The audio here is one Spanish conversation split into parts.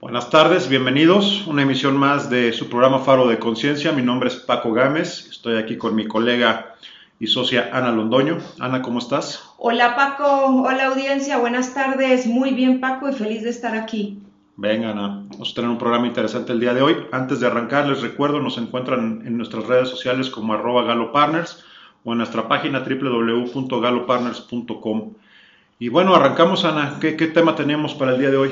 Buenas tardes, bienvenidos. Una emisión más de su programa Faro de Conciencia. Mi nombre es Paco Gámez. Estoy aquí con mi colega y socia Ana Londoño. Ana, ¿cómo estás? Hola Paco, hola audiencia, buenas tardes. Muy bien Paco y feliz de estar aquí. Venga, Ana, vamos a tener un programa interesante el día de hoy. Antes de arrancar, les recuerdo, nos encuentran en nuestras redes sociales como arroba galopartners o en nuestra página www.galopartners.com. Y bueno, arrancamos, Ana. ¿Qué, ¿Qué tema tenemos para el día de hoy?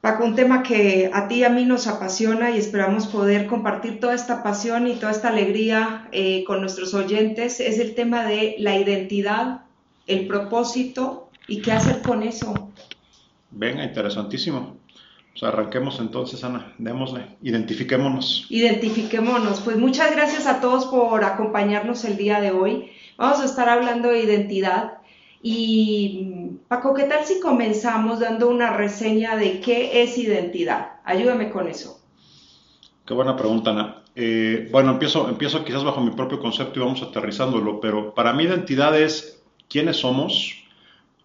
Paco, un tema que a ti y a mí nos apasiona y esperamos poder compartir toda esta pasión y toda esta alegría eh, con nuestros oyentes es el tema de la identidad, el propósito y qué hacer con eso. Venga, interesantísimo. Pues arranquemos entonces, Ana, démosle, identifiquémonos. Identifiquémonos. Pues muchas gracias a todos por acompañarnos el día de hoy. Vamos a estar hablando de identidad y Paco, ¿qué tal si comenzamos dando una reseña de qué es identidad? Ayúdame con eso. Qué buena pregunta, Ana. Eh, bueno, empiezo, empiezo quizás bajo mi propio concepto y vamos aterrizándolo, pero para mí identidad es quiénes somos,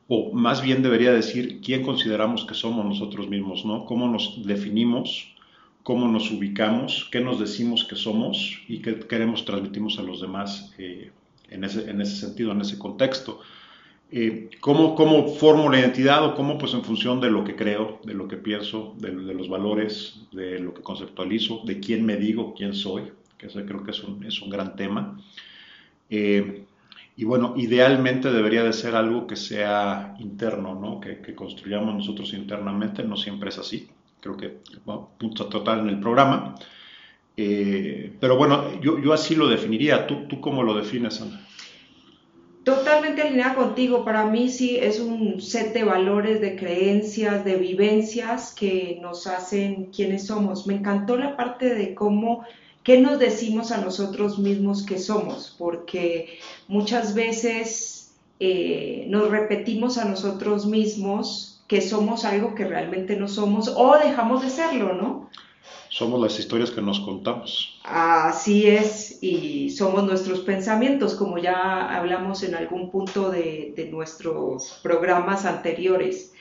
o más bien debería decir quién consideramos que somos nosotros mismos, ¿no? Cómo nos definimos, cómo nos ubicamos, qué nos decimos que somos y qué queremos transmitimos a los demás eh, en, ese, en ese sentido, en ese contexto. Eh, ¿cómo, ¿cómo, formo la identidad o cómo pues en función de lo que creo, de lo que pienso, de, los valores, de lo que conceptualizo, de quién me digo, quién soy, que eso creo que es un, es un gran tema. Eh, y bueno, idealmente debería de ser algo que sea interno, ¿no? que, que construyamos nosotros internamente, no siempre es así, creo que punto total en el programa. Eh, pero bueno, yo, yo, así lo definiría. ¿Tú, ¿Tú cómo lo defines, Ana? Totalmente alineada contigo, para mí sí es un set de valores, de creencias, de vivencias que nos hacen quienes somos. Me encantó la parte de cómo, qué nos decimos a nosotros mismos que somos, porque muchas veces eh, nos repetimos a nosotros mismos que somos algo que realmente no somos o dejamos de serlo, ¿no? Somos las historias que nos contamos. Así es, y somos nuestros pensamientos, como ya hablamos en algún punto de, nuestros programas anteriores.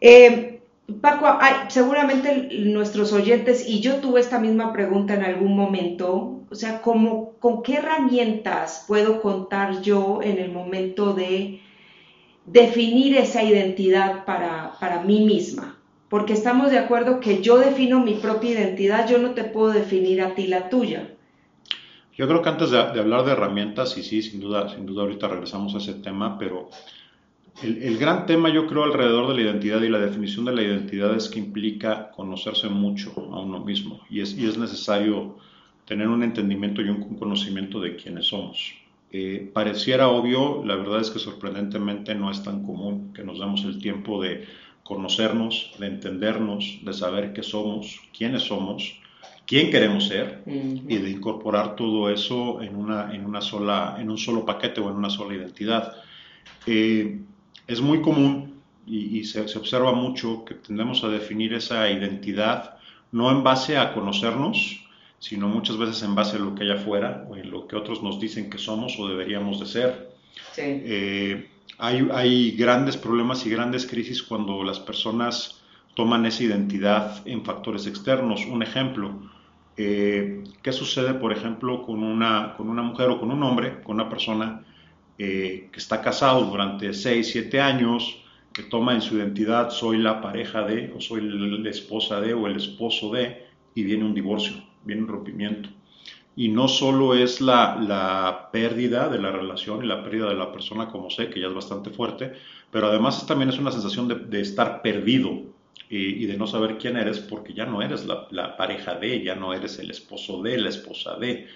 Eh, Paco, seguramente nuestros oyentes, y yo tuve esta misma pregunta en algún momento, o sea, ¿cómo, ¿con qué herramientas puedo contar yo en el momento de definir esa identidad para, para mí misma? Porque estamos de acuerdo que yo defino mi propia identidad, yo no te puedo definir a ti la tuya. Yo creo que antes de, hablar de herramientas, y sí, sin duda, sin duda ahorita regresamos a ese tema, pero el, gran tema yo creo alrededor de la identidad y la definición de la identidad es que implica conocerse mucho a uno mismo y es, necesario tener un entendimiento y un conocimiento de quiénes somos. Eh, pareciera obvio, la verdad es que sorprendentemente no es tan común que nos demos el tiempo de conocernos, de entendernos, de saber qué somos, quiénes somos, quién queremos ser y de incorporar todo eso en, una, en, una sola, en un solo paquete o en una sola identidad. Eh, es muy común y, se, se, observa mucho que tendemos a definir esa identidad no en base a conocernos, sino muchas veces en base a lo que hay afuera o en lo que otros nos dicen que somos o deberíamos de ser. Sí. Eh, hay, grandes problemas y grandes crisis cuando las personas toman esa identidad en factores externos. Un ejemplo, eh, ¿qué sucede, por ejemplo, con una, mujer o con un hombre, con una persona eh, que está casado durante 6, 7 años, que toma en su identidad soy la pareja de, o soy la esposa de, o el esposo de, y viene un divorcio, viene un rompimiento? Y no solo es la, la, pérdida de la relación y la pérdida de la persona como sé, que ya es bastante fuerte, pero además también es una sensación de, de estar perdido y, de no saber quién eres porque ya no eres la, la, pareja de, ya no eres el esposo de, la esposa de,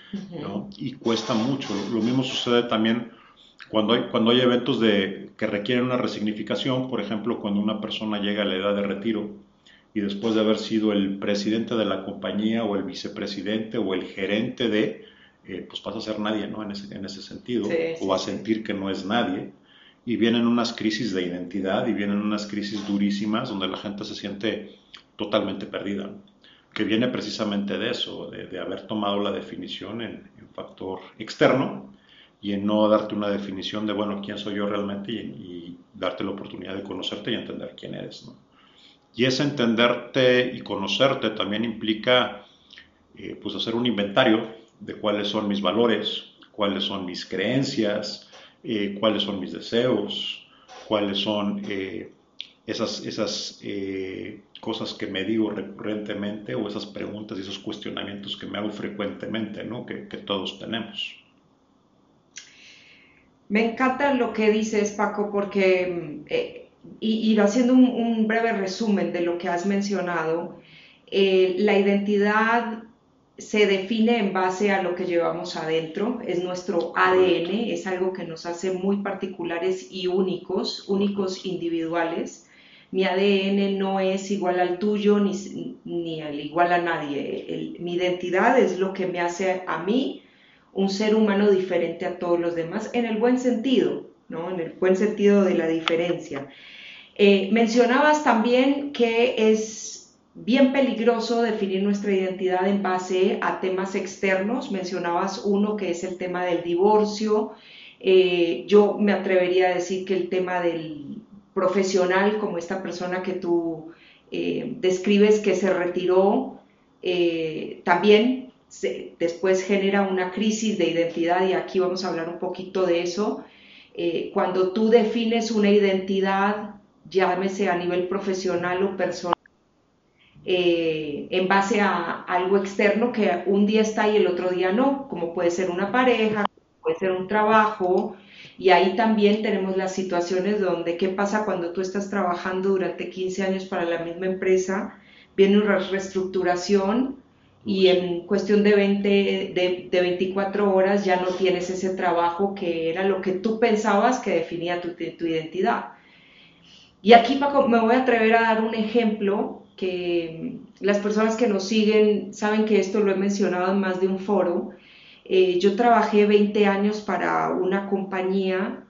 ¿no? Y cuesta mucho. Lo mismo sucede también cuando hay, cuando hay eventos de, que requieren una resignificación, por ejemplo, cuando una persona llega a la edad de retiro, y después de haber sido el presidente de la compañía o el vicepresidente o el gerente de, eh, pues pasa a ser nadie, ¿no? En ese, en ese sentido, o a sentir que no es nadie. Y vienen unas crisis de identidad y vienen unas crisis durísimas donde la gente se siente totalmente perdida, que viene precisamente de eso, de, haber tomado la definición en, factor externo y en no darte una definición de, bueno, quién soy yo realmente y, y darte la oportunidad de conocerte y entender quién eres, ¿no? Y ese entenderte y conocerte también implica eh, pues hacer un inventario de cuáles son mis valores, cuáles son mis creencias, eh, cuáles son mis deseos, cuáles son eh, esas, esas cosas que me digo recurrentemente o esas preguntas y esos cuestionamientos que me hago frecuentemente, ¿no? que, que todos tenemos. Me encanta lo que dices, Paco, porque y, haciendo un, breve resumen de lo que has mencionado, eh, la identidad se define en base a lo que llevamos adentro, es nuestro ADN, es algo que nos hace muy particulares y únicos, únicos individuales. Mi ADN no es igual al tuyo ni, ni al igual a nadie. mi identidad es lo que me hace a mí un ser humano diferente a todos los demás, en el buen sentido, en el buen sentido de la diferencia. Eh, mencionabas también que es bien peligroso definir nuestra identidad en base a temas externos. Mencionabas uno que es el tema del divorcio. Eh, yo me atrevería a decir que el tema del profesional, como esta persona que tú eh, describes que se retiró, también después genera una crisis de identidad y aquí vamos a hablar un poquito de eso. Cuando tú defines una identidad llámese a nivel profesional o personal, eh, en base a algo externo que un día está y el otro día no, como puede ser una pareja, puede ser un trabajo, y ahí también tenemos las situaciones donde qué pasa cuando tú estás trabajando durante 15 años para la misma empresa, viene una reestructuración y en cuestión de, 20, de, de 24 horas ya no tienes ese trabajo que era lo que tú pensabas que definía tu, tu identidad. Y aquí, me voy a atrever a dar un ejemplo que las personas que nos siguen saben que esto lo he mencionado en más de un foro. Eh, yo trabajé 20 años para una compañía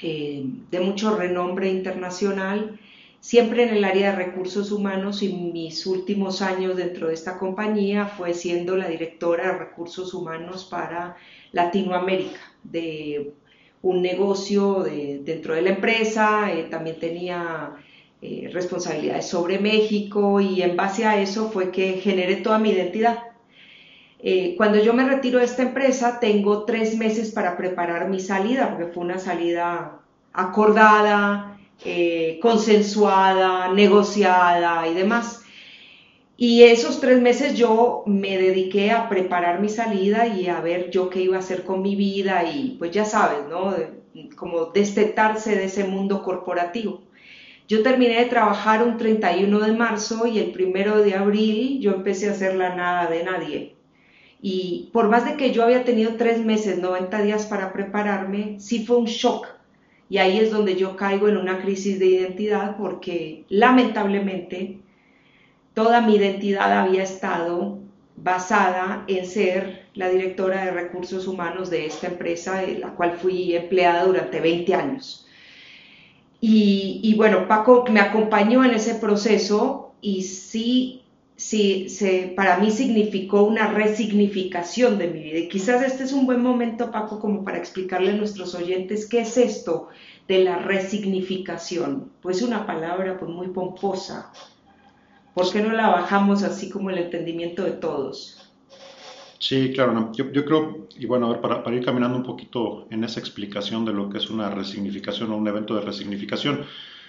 eh, de mucho renombre internacional, siempre en el área de recursos humanos y mis últimos años dentro de esta compañía fue siendo la directora de recursos humanos para Latinoamérica, de un negocio dentro de la empresa, eh, también tenía eh, responsabilidades sobre México y en base a eso fue que generé toda mi identidad. Eh, cuando yo me retiro de esta empresa, tengo tres meses para preparar mi salida, porque fue una salida acordada, consensuada, negociada y demás. Y esos tres meses yo me dediqué a preparar mi salida y a ver yo qué iba a hacer con mi vida y pues ya sabes, ¿no? Como destetarse de ese mundo corporativo. Yo terminé de trabajar un 31 de marzo y el primero de abril yo empecé a hacer la nada de nadie. Y por más de que yo había tenido tres meses, 90 días para prepararme, sí fue un shock. Y ahí es donde yo caigo en una crisis de identidad porque lamentablemente toda mi identidad había estado basada en ser la directora de recursos humanos de esta empresa, en la cual fui empleada durante 20 años. Y, bueno, Paco me acompañó en ese proceso y sí, sí se, para mí significó una resignificación de mi vida. Y quizás este es un buen momento, Paco, como para explicarle a nuestros oyentes qué es esto de la resignificación. Pues una palabra pues, muy pomposa, ¿Por qué no la bajamos así como el entendimiento de todos? Sí, claro, yo, creo, y bueno, a ver, para, ir caminando un poquito en esa explicación de lo que es una resignificación o un evento de resignificación,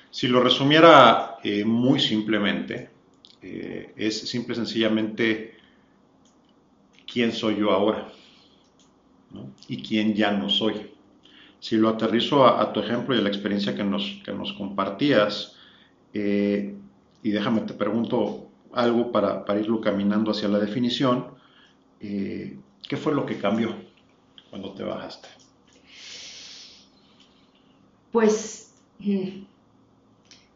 si lo resumiera eh, muy simplemente, eh, es simple y sencillamente quién soy yo ahora y quién ya no soy. Si lo aterrizo a, tu ejemplo y a la experiencia que nos, que nos compartías, eh, y déjame te pregunto algo para, irlo caminando hacia la definición. Eh, ¿Qué fue lo que cambió cuando te bajaste? Pues mm,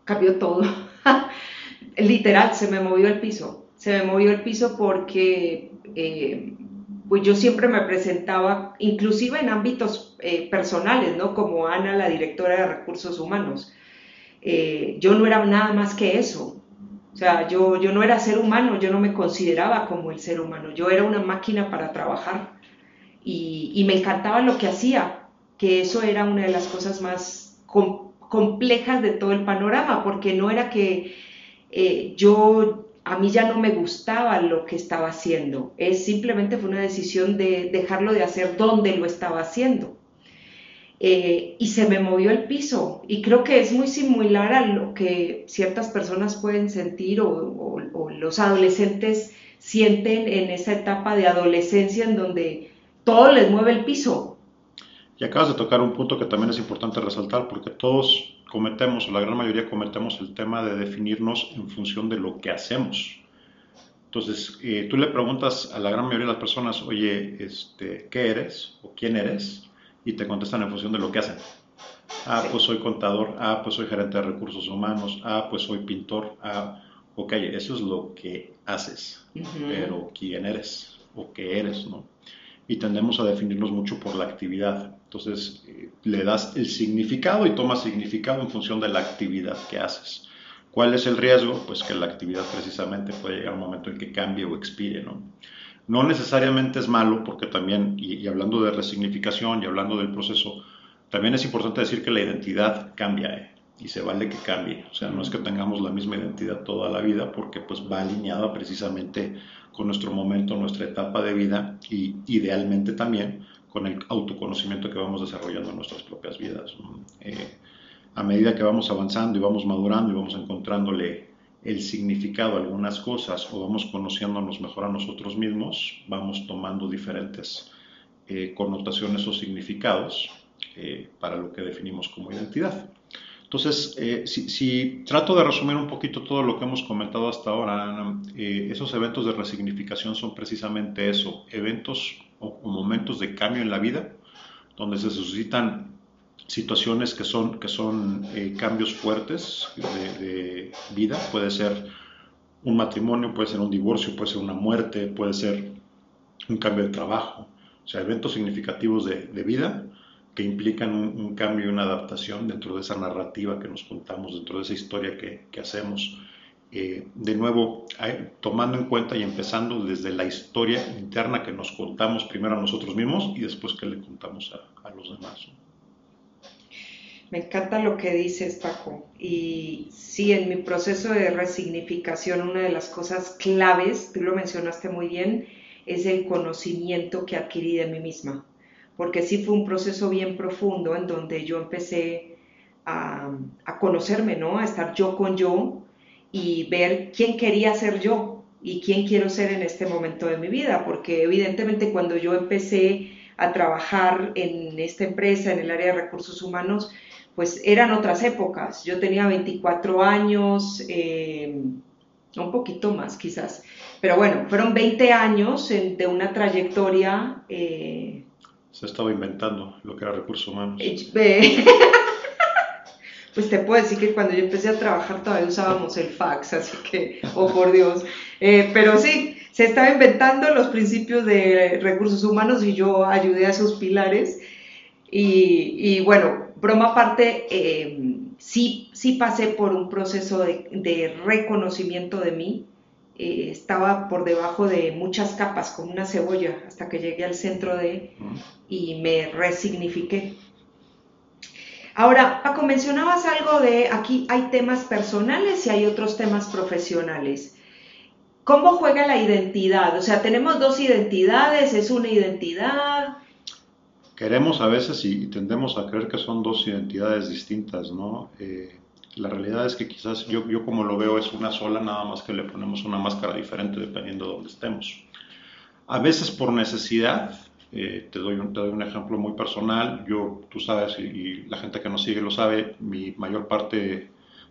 cambió todo. Literal, se me movió el piso. Se me movió el piso porque eh, pues yo siempre me presentaba, inclusive en ámbitos eh, personales, ¿no? Como Ana, la directora de recursos humanos. yo no era nada más que eso. O sea, yo, yo no era ser humano, yo no me consideraba como el ser humano, yo era una máquina para trabajar y, me encantaba lo que hacía, que eso era una de las cosas más complejas de todo el panorama, porque no era que eh, yo, a mí ya no me gustaba lo que estaba haciendo. Es simplemente fue una decisión de dejarlo de hacer donde lo estaba haciendo. Eh, y se me movió el piso. Y creo que es muy similar a lo que ciertas personas pueden sentir o, los adolescentes sienten en esa etapa de adolescencia en donde todo les mueve el piso. Y acabas de tocar un punto que también es importante resaltar, porque todos cometemos, o la gran mayoría cometemos el tema de definirnos en función de lo que hacemos. Entonces, eh, tú le preguntas a la gran mayoría de las personas, oye, este, ¿qué eres? ¿O quién eres? y te contestan en función de lo que hacen. Ah, pues soy contador, ah, pues soy gerente de recursos humanos, ah, pues soy pintor, ah, ok, eso es lo que haces, pero quién eres o qué eres, ¿no? Y tendemos a definirnos mucho por la actividad. Entonces, eh, le das el significado y tomas significado en función de la actividad que haces. ¿Cuál es el riesgo? Pues que la actividad precisamente puede llegar a un momento en que cambie o expire, ¿no? No necesariamente es malo, porque también, y, hablando de resignificación y hablando del proceso, también es importante decir que la identidad cambia ¿eh? y se vale que cambie. O sea, no es que tengamos la misma identidad toda la vida, porque pues va alineada precisamente con nuestro momento, nuestra etapa de vida y idealmente también con el autoconocimiento que vamos desarrollando en nuestras propias vidas. Eh, a medida que vamos avanzando y vamos madurando y vamos encontrándole el significado a algunas cosas o vamos conociéndonos mejor a nosotros mismos, vamos tomando diferentes eh, connotaciones o significados eh, para lo que definimos como identidad. Entonces, eh, si, trato de resumir un poquito todo lo que hemos comentado hasta ahora, esos eventos de resignificación son precisamente eso, eventos o momentos de cambio en la vida, donde se suscitan situaciones que son, que son eh, cambios fuertes de, vida, puede ser un matrimonio, puede ser un divorcio, puede ser una muerte, puede ser un cambio de trabajo, o sea, eventos significativos de, vida que implican un, cambio y una adaptación dentro de esa narrativa que nos contamos, dentro de esa historia que, hacemos. Eh, de nuevo, tomando en cuenta y empezando desde la historia interna que nos contamos primero a nosotros mismos y después que le contamos a, a los demás. Me encanta lo que dices, Paco. Y sí, en mi proceso de resignificación, una de las cosas claves, tú lo mencionaste muy bien, es el conocimiento que adquirí de mí misma. Porque sí fue un proceso bien profundo en donde yo empecé a, conocerme, ¿no? A estar yo con yo y ver quién quería ser yo y quién quiero ser en este momento de mi vida. Porque evidentemente cuando yo empecé a trabajar en esta empresa, en el área de recursos humanos, pues eran otras épocas. Yo tenía 24 años, eh, un poquito más quizás, pero bueno, fueron 20 años de una trayectoria. Eh, Se estaba inventando lo que era recursos humanos. pues te puedo decir que cuando yo empecé a trabajar todavía usábamos el fax, así que, oh por Dios. Eh, pero sí, se estaba inventando los principios de recursos humanos y yo ayudé a sus pilares. Y, bueno, broma aparte, eh, sí, sí pasé por un proceso de, reconocimiento de mí. Eh, estaba por debajo de muchas capas, como una cebolla, hasta que llegué al centro de y me resignifiqué. Ahora, Paco, mencionabas algo de aquí hay temas personales y hay otros temas profesionales. ¿Cómo juega la identidad? O sea, tenemos dos identidades, es una identidad, queremos a veces y, tendemos a creer que son dos identidades distintas, ¿no? Eh, la realidad es que quizás yo, yo como lo veo es una sola, nada más que le ponemos una máscara diferente dependiendo de dónde estemos. A veces por necesidad, eh, te, doy un, te, doy un, ejemplo muy personal, yo, tú sabes, y, la gente que nos sigue lo sabe, mi mayor parte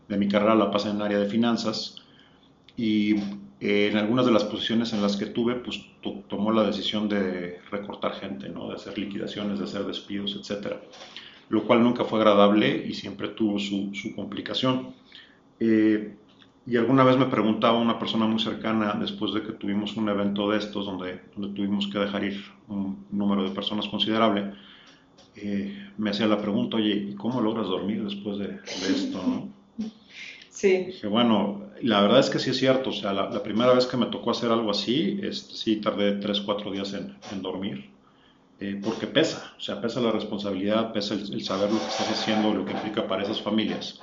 de mi carrera la pasé en el área de finanzas y eh, en algunas de las posiciones en las que tuve, pues tomó la decisión de recortar gente, ¿no? de hacer liquidaciones, de hacer despidos, etc. Lo cual nunca fue agradable y siempre tuvo su, su complicación. Eh, y alguna vez me preguntaba una persona muy cercana, después de que tuvimos un evento de estos, donde, donde tuvimos que dejar ir un número de personas considerable, eh, me hacía la pregunta, oye, ¿y cómo logras dormir después de, de esto? ¿no? Sí. Dije, bueno, la verdad es que sí es cierto. O sea, la, primera vez que me tocó hacer algo así, este, sí tardé 3, 4 días en, en dormir. Eh, porque pesa, o sea, pesa la responsabilidad, pesa el, saber lo que estás haciendo, lo que implica para esas familias.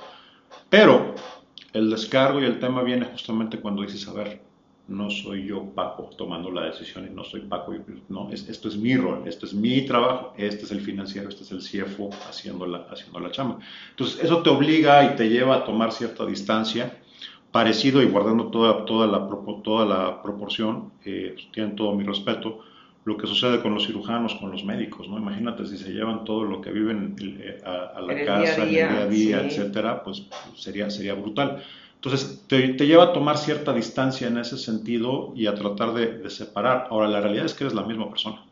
Pero el descargo y el tema viene justamente cuando dices, a ver, no soy yo Paco tomando la decisión y no soy Paco, no, esto es mi rol, esto es mi trabajo, este es el financiero, este es el CFO haciendo la, haciendo la chamba. Entonces, eso te obliga y te lleva a tomar cierta distancia, parecido y guardando toda, toda, la, toda la proporción, eh, pues, tienen todo mi respeto, lo que sucede con los cirujanos, con los médicos, ¿no? Imagínate si se llevan todo lo que viven eh, a, la casa, en el día a día, etcétera, pues sería, sería brutal. Entonces, te, te, lleva a tomar cierta distancia en ese sentido y a tratar de, de, separar. Ahora, la realidad es que eres la misma persona.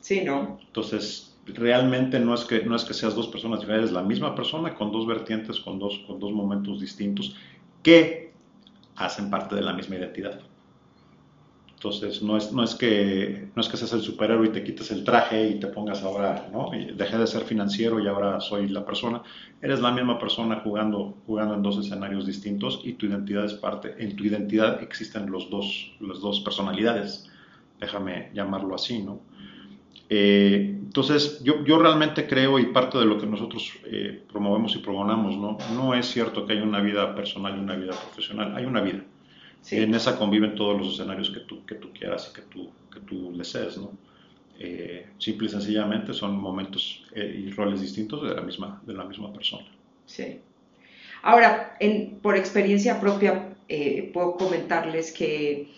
Sí, ¿no? Entonces, realmente no es que, no es que seas dos personas diferentes, eres la misma persona con dos vertientes, con dos, con dos momentos distintos que hacen parte de la misma identidad. Entonces, no es, no, es que, no es que seas el superhéroe y te quites el traje y te pongas ahora, ¿no? Y dejé de ser financiero y ahora soy la persona. Eres la misma persona jugando, jugando en dos escenarios distintos y tu identidad es parte. En tu identidad existen los dos, las dos personalidades, déjame llamarlo así, ¿no? Eh, entonces, yo, yo, realmente creo y parte de lo que nosotros eh, promovemos y proponemos, ¿no? No es cierto que hay una vida personal y una vida profesional, hay una vida en esa conviven todos los escenarios que tú, que tú quieras y que tú, que tú desees, ¿no? Eh, simple y sencillamente son momentos eh, y roles distintos de la misma, de la misma persona. Sí. Ahora, en, por experiencia propia, eh, puedo comentarles que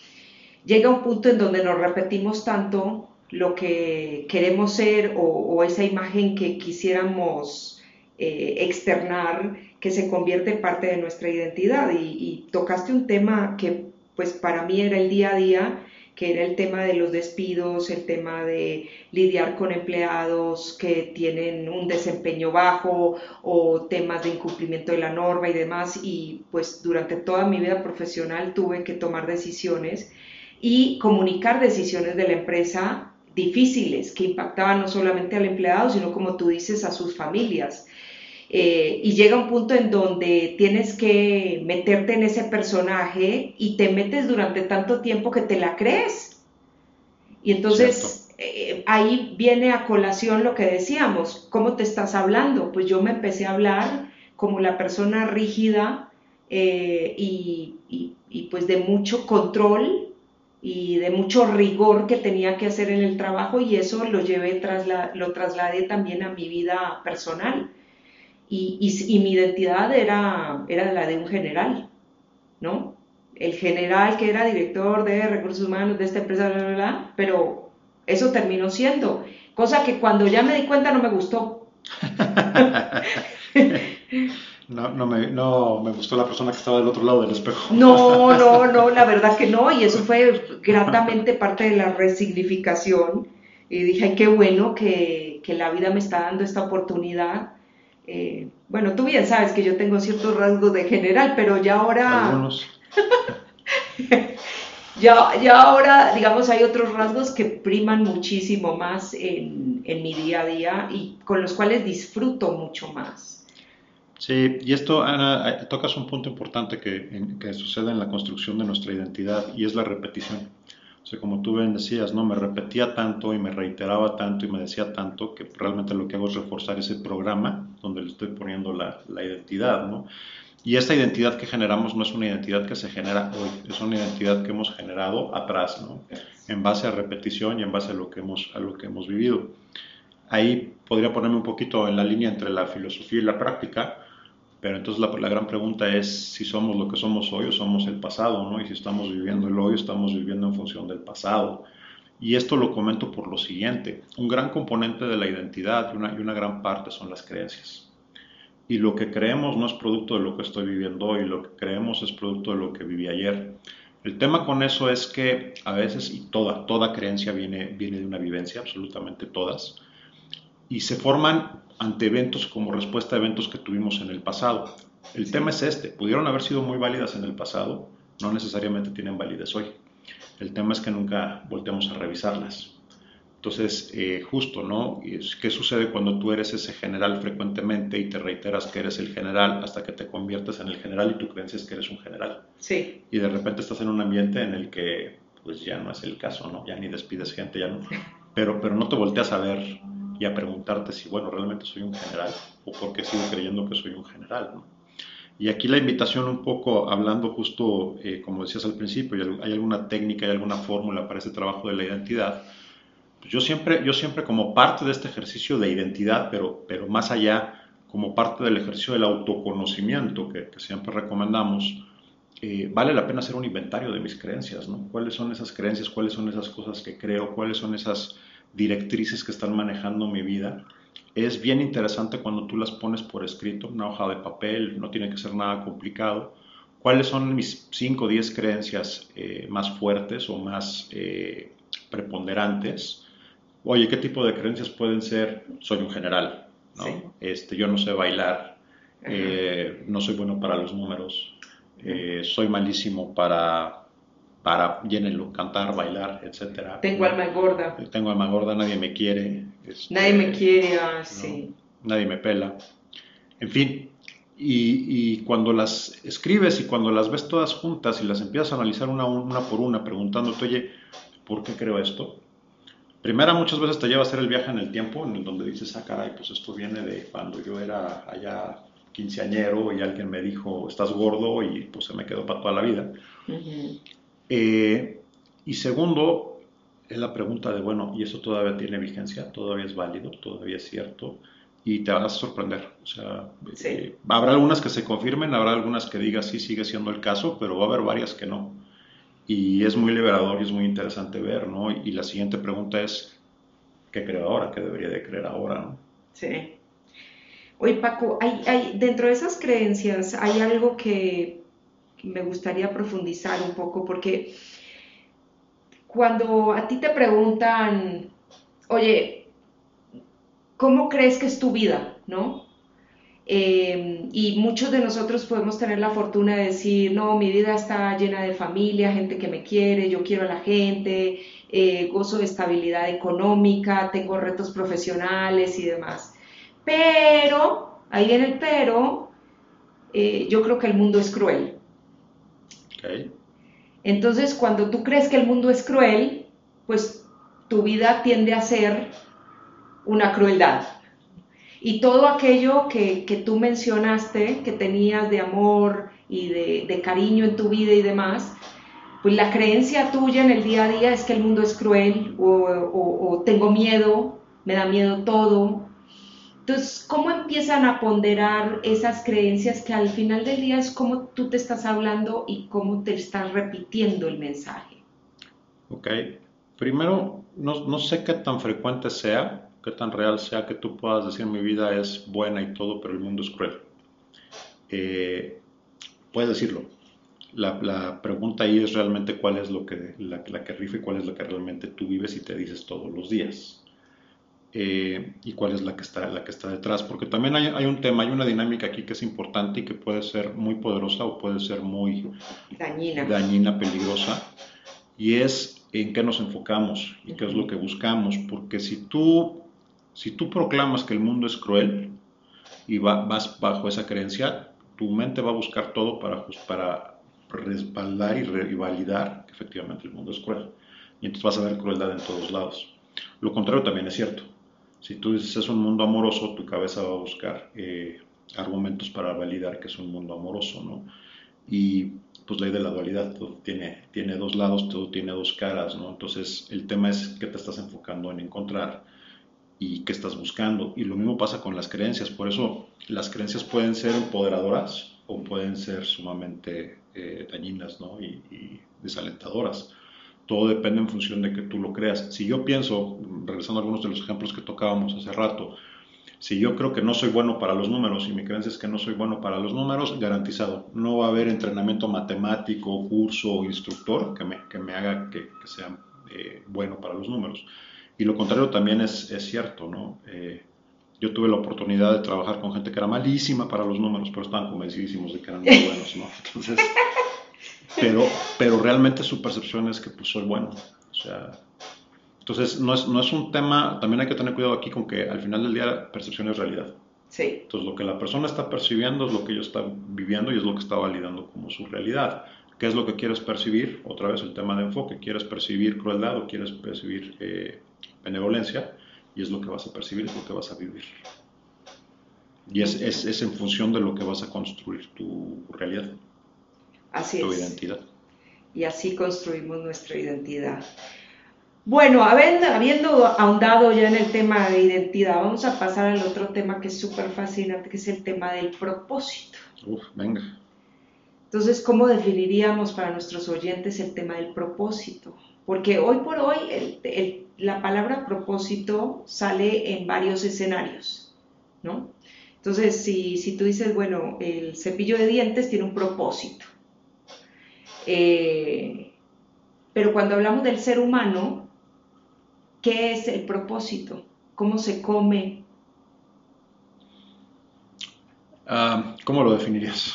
llega un punto en donde nos repetimos tanto lo que queremos ser o, o esa imagen que quisiéramos externar que se convierte en parte de nuestra identidad. Y, tocaste un tema que pues para mí era el día a día, que era el tema de los despidos, el tema de lidiar con empleados que tienen un desempeño bajo o temas de incumplimiento de la norma y demás. Y pues durante toda mi vida profesional tuve que tomar decisiones y comunicar decisiones de la empresa difíciles que impactaban no solamente al empleado, sino como tú dices, a sus familias. Eh, y llega un punto en donde tienes que meterte en ese personaje y te metes durante tanto tiempo que te la crees. Y entonces eh, ahí viene a colación lo que decíamos, ¿cómo te estás hablando? Pues yo me empecé a hablar como la persona rígida eh, y, pues de mucho control y de mucho rigor que tenía que hacer en el trabajo y eso lo llevé, lo trasladé también a mi vida personal y, mi identidad era, era la de un general, ¿no? El general que era director de recursos humanos de esta empresa, bla, bla, bla, pero eso terminó siendo, cosa que cuando ya me di cuenta no me gustó. No, no, me, no me gustó la persona que estaba del otro lado del espejo. No, no, no, la verdad que no, y eso fue gratamente parte de la resignificación. Y dije, ay, qué bueno que, que la vida me está dando esta oportunidad eh, bueno, tú bien sabes que yo tengo ciertos rasgos de general, pero ya ahora... Algunos. ya, ya ahora, digamos, hay otros rasgos que priman muchísimo más en, en mi día a día y con los cuales disfruto mucho más. Sí, y esto, Ana, tocas un punto importante que, que sucede en la construcción de nuestra identidad y es la repetición. O sea, como tú bien decías, ¿no? Me repetía tanto y me reiteraba tanto y me decía tanto que realmente lo que hago es reforzar ese programa donde le estoy poniendo la, la identidad, ¿no? Y esta identidad que generamos no es una identidad que se genera hoy, es una identidad que hemos generado atrás, ¿no? En base a repetición y en base a lo que hemos, a lo que hemos vivido. Ahí podría ponerme un poquito en la línea entre la filosofía y la práctica, pero entonces la, gran pregunta es si somos lo que somos hoy o somos el pasado, ¿no? Y si estamos viviendo el hoy, estamos viviendo en función del pasado. Y esto lo comento por lo siguiente. Un gran componente de la identidad y una, y una gran parte son las creencias. Y lo que creemos no es producto de lo que estoy viviendo hoy, lo que creemos es producto de lo que viví ayer. El tema con eso es que a veces, y toda, toda creencia viene, viene de una vivencia, absolutamente todas, y se forman ante eventos como respuesta a eventos que tuvimos en el pasado. El tema es este, pudieron haber sido muy válidas en el pasado, no necesariamente tienen validez hoy. El tema es que nunca volteamos a revisarlas. Entonces, eh, justo, ¿no? ¿Qué sucede cuando tú eres ese general frecuentemente y te reiteras que eres el general hasta que te conviertes en el general y tú crees que eres un general? Sí. Y de repente estás en un ambiente en el que, pues ya no es el caso, ¿no? Ya ni despides gente, ya no. Pero, pero no te volteas a ver a preguntarte si, bueno, realmente soy un general o por qué sigo creyendo que soy un general. Y aquí la invitación un poco, hablando justo, eh, como decías al principio, hay alguna técnica, hay alguna fórmula para ese trabajo de la identidad. Pues yo, siempre, yo siempre como parte de este ejercicio de identidad, pero, pero más allá, como parte del ejercicio del autoconocimiento que, que siempre recomendamos, eh, vale la pena hacer un inventario de mis creencias, ¿no? ¿Cuáles son esas creencias? ¿Cuáles son esas cosas que creo? ¿Cuáles son esas directrices que están manejando mi vida? Es bien interesante cuando tú las pones por escrito, una hoja de papel, no tiene que ser nada complicado. ¿Cuáles son mis 5 o 10 creencias eh, más fuertes o más eh, preponderantes? Oye, ¿qué tipo de creencias pueden ser? Soy un general, ¿no? Este, yo no sé bailar, no soy bueno para los números, eh, soy malísimo para, para, llénenlo, cantar, bailar, etc. Tengo alma gorda. Tengo alma gorda, nadie me quiere. Este, nadie me quiere, ah, sí. Nadie me pela. En fin, y, y, cuando las escribes y cuando las ves todas juntas y las empiezas a analizar una, una por una, preguntándote, oye, ¿por qué creo esto? Primera, muchas veces te lleva a hacer el viaje en el tiempo, en donde dices, ah, caray, pues esto viene de cuando yo era allá quinceañero y alguien me dijo, estás gordo y pues se me quedó para toda la vida. Eh, y segundo, es la pregunta de, bueno, ¿y eso todavía tiene vigencia? ¿Todavía es válido? ¿Todavía es cierto? Y te vas a sorprender. O sea, eh, habrá algunas que se confirmen, habrá algunas que digas sí sigue siendo el caso, pero va a haber varias que no. Y es muy liberador y es muy interesante ver, ¿no? Y la siguiente pregunta es, ¿qué creo ahora? ¿Qué debería de creer ahora? ¿no? Sí. Oye, Paco, hay, dentro de esas creencias hay algo que me gustaría profundizar un poco, porque cuando a ti te preguntan, oye, ¿cómo crees que es tu vida? ¿No? Eh, y muchos de nosotros podemos tener la fortuna de decir, no, mi vida está llena de familia, gente que me quiere, yo quiero a la gente, eh, gozo de estabilidad económica, tengo retos profesionales y demás. Pero, ahí viene el pero, eh, yo creo que el mundo es cruel. Entonces, cuando tú crees que el mundo es cruel, pues tu vida tiende a ser una crueldad. Y todo aquello que, tú mencionaste, que tenías de amor y de, cariño en tu vida y demás, pues la creencia tuya en el día a día es que el mundo es cruel o tengo miedo, me da miedo todo, entonces, ¿cómo empiezan a ponderar esas creencias que al final del día es cómo tú te estás hablando y cómo te estás repitiendo el mensaje? Ok, primero, no, sé qué tan frecuente sea, qué tan real sea que tú puedas decir mi vida es buena y todo, pero el mundo es cruel. Eh, puedes decirlo. La, pregunta ahí es realmente cuál es lo que, la, la que rifa y cuál es lo que realmente tú vives y te dices todos los días. Eh, y cuál es la que, está, la que está detrás. Porque también hay, hay, un tema, hay una dinámica aquí que es importante y que puede ser muy poderosa o puede ser muy dañina, dañina peligrosa. Y es en qué nos enfocamos y qué es lo que buscamos. Porque si tú, si tú proclamas que el mundo es cruel y vas bajo esa creencia, tu mente va a buscar todo para, para respaldar y, y validar que efectivamente el mundo es cruel. Y entonces vas a ver crueldad en todos lados. Lo contrario también es cierto. Si tú dices es un mundo amoroso, tu cabeza va a buscar eh, argumentos para validar que es un mundo amoroso, ¿no? Y pues ley de la dualidad, todo tiene, tiene dos lados, todo tiene dos caras, ¿no? Entonces el tema es qué te estás enfocando en encontrar y qué estás buscando. Y lo mismo pasa con las creencias, por eso las creencias pueden ser empoderadoras o pueden ser sumamente eh, dañinas, ¿no? y desalentadoras todo depende en función de que tú lo creas. Si yo pienso, regresando a algunos de los ejemplos que tocábamos hace rato, si yo creo que no soy bueno para los números y mi creencia es que no soy bueno para los números, garantizado, no va a haber entrenamiento matemático, curso o instructor que me, que haga que, sea eh, bueno para los números. Y lo contrario también es, es cierto, ¿no? Eh, yo tuve la oportunidad de trabajar con gente que era malísima para los números, pero estaban convencidísimos de que eran muy buenos, ¿no? Entonces, pero, pero realmente su percepción es que pues soy bueno. O sea, entonces no es, no es un tema, también hay que tener cuidado aquí con que al final del día percepción es realidad. Sí. Entonces lo que la persona está percibiendo es lo que ellos están viviendo y es lo que está validando como su realidad. ¿Qué es lo que quieres percibir? Otra vez el tema de enfoque. ¿Quieres percibir crueldad o quieres percibir eh, benevolencia? Y es lo que vas a percibir, es lo que vas a vivir. Y es, es, es, en función de lo que vas a construir tu realidad. Así tu es. identidad. Y así construimos nuestra identidad. Bueno, habiendo, ahondado ya en el tema de identidad, vamos a pasar al otro tema que es súper fascinante, que es el tema del propósito. Uf, venga. Entonces, ¿cómo definiríamos para nuestros oyentes el tema del propósito? Porque hoy por hoy el, el, la palabra propósito sale en varios escenarios, ¿no? Entonces, si, si, tú dices, bueno, el cepillo de dientes tiene un propósito, eh, pero cuando hablamos del ser humano, ¿qué es el propósito? ¿Cómo se come? Uh, ¿Cómo lo definirías?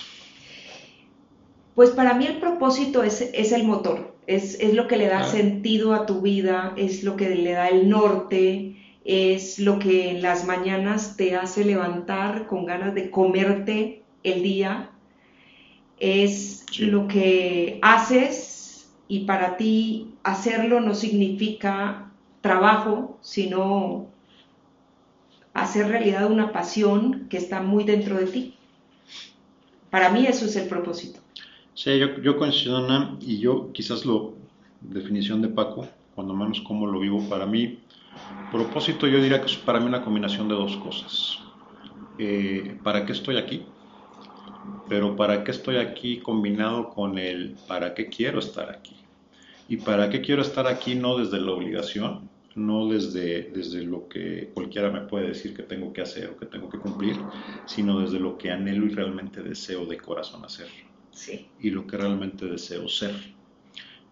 Pues para mí el propósito es, es el motor, es, es, lo que le da ah. sentido a tu vida, es lo que le da el norte, es lo que en las mañanas te hace levantar con ganas de comerte el día, es sí. lo que haces y para ti hacerlo no significa trabajo, sino hacer realidad una pasión que está muy dentro de ti. Para mí eso es el propósito. Sí, yo, yo coincido, Ana, y yo quizás lo, definición de Paco, cuando menos como lo vivo, para mí, propósito yo diría que es para mí una combinación de dos cosas. Eh, ¿Para qué estoy aquí? Pero ¿para qué estoy aquí combinado con el para qué quiero estar aquí? Y para qué quiero estar aquí no desde la obligación, no desde, desde lo que cualquiera me puede decir que tengo que hacer o que tengo que cumplir, sino desde lo que anhelo y realmente deseo de corazón hacer. Sí. Y lo que realmente deseo ser.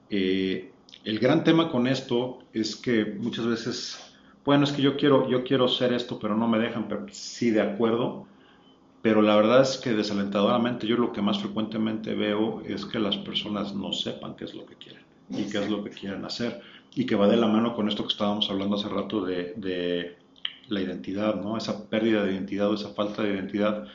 Eh, el gran tema con esto es que muchas veces, bueno, es que yo quiero, yo quiero ser esto, pero no me dejan, pero sí, de acuerdo, pero la verdad es que desalentadoramente yo lo que más frecuentemente veo es que las personas no sepan qué es lo que quieren y qué es lo que quieren hacer y que va de la mano con esto que estábamos hablando hace rato de, de la identidad, ¿no? Esa pérdida de identidad o esa falta de identidad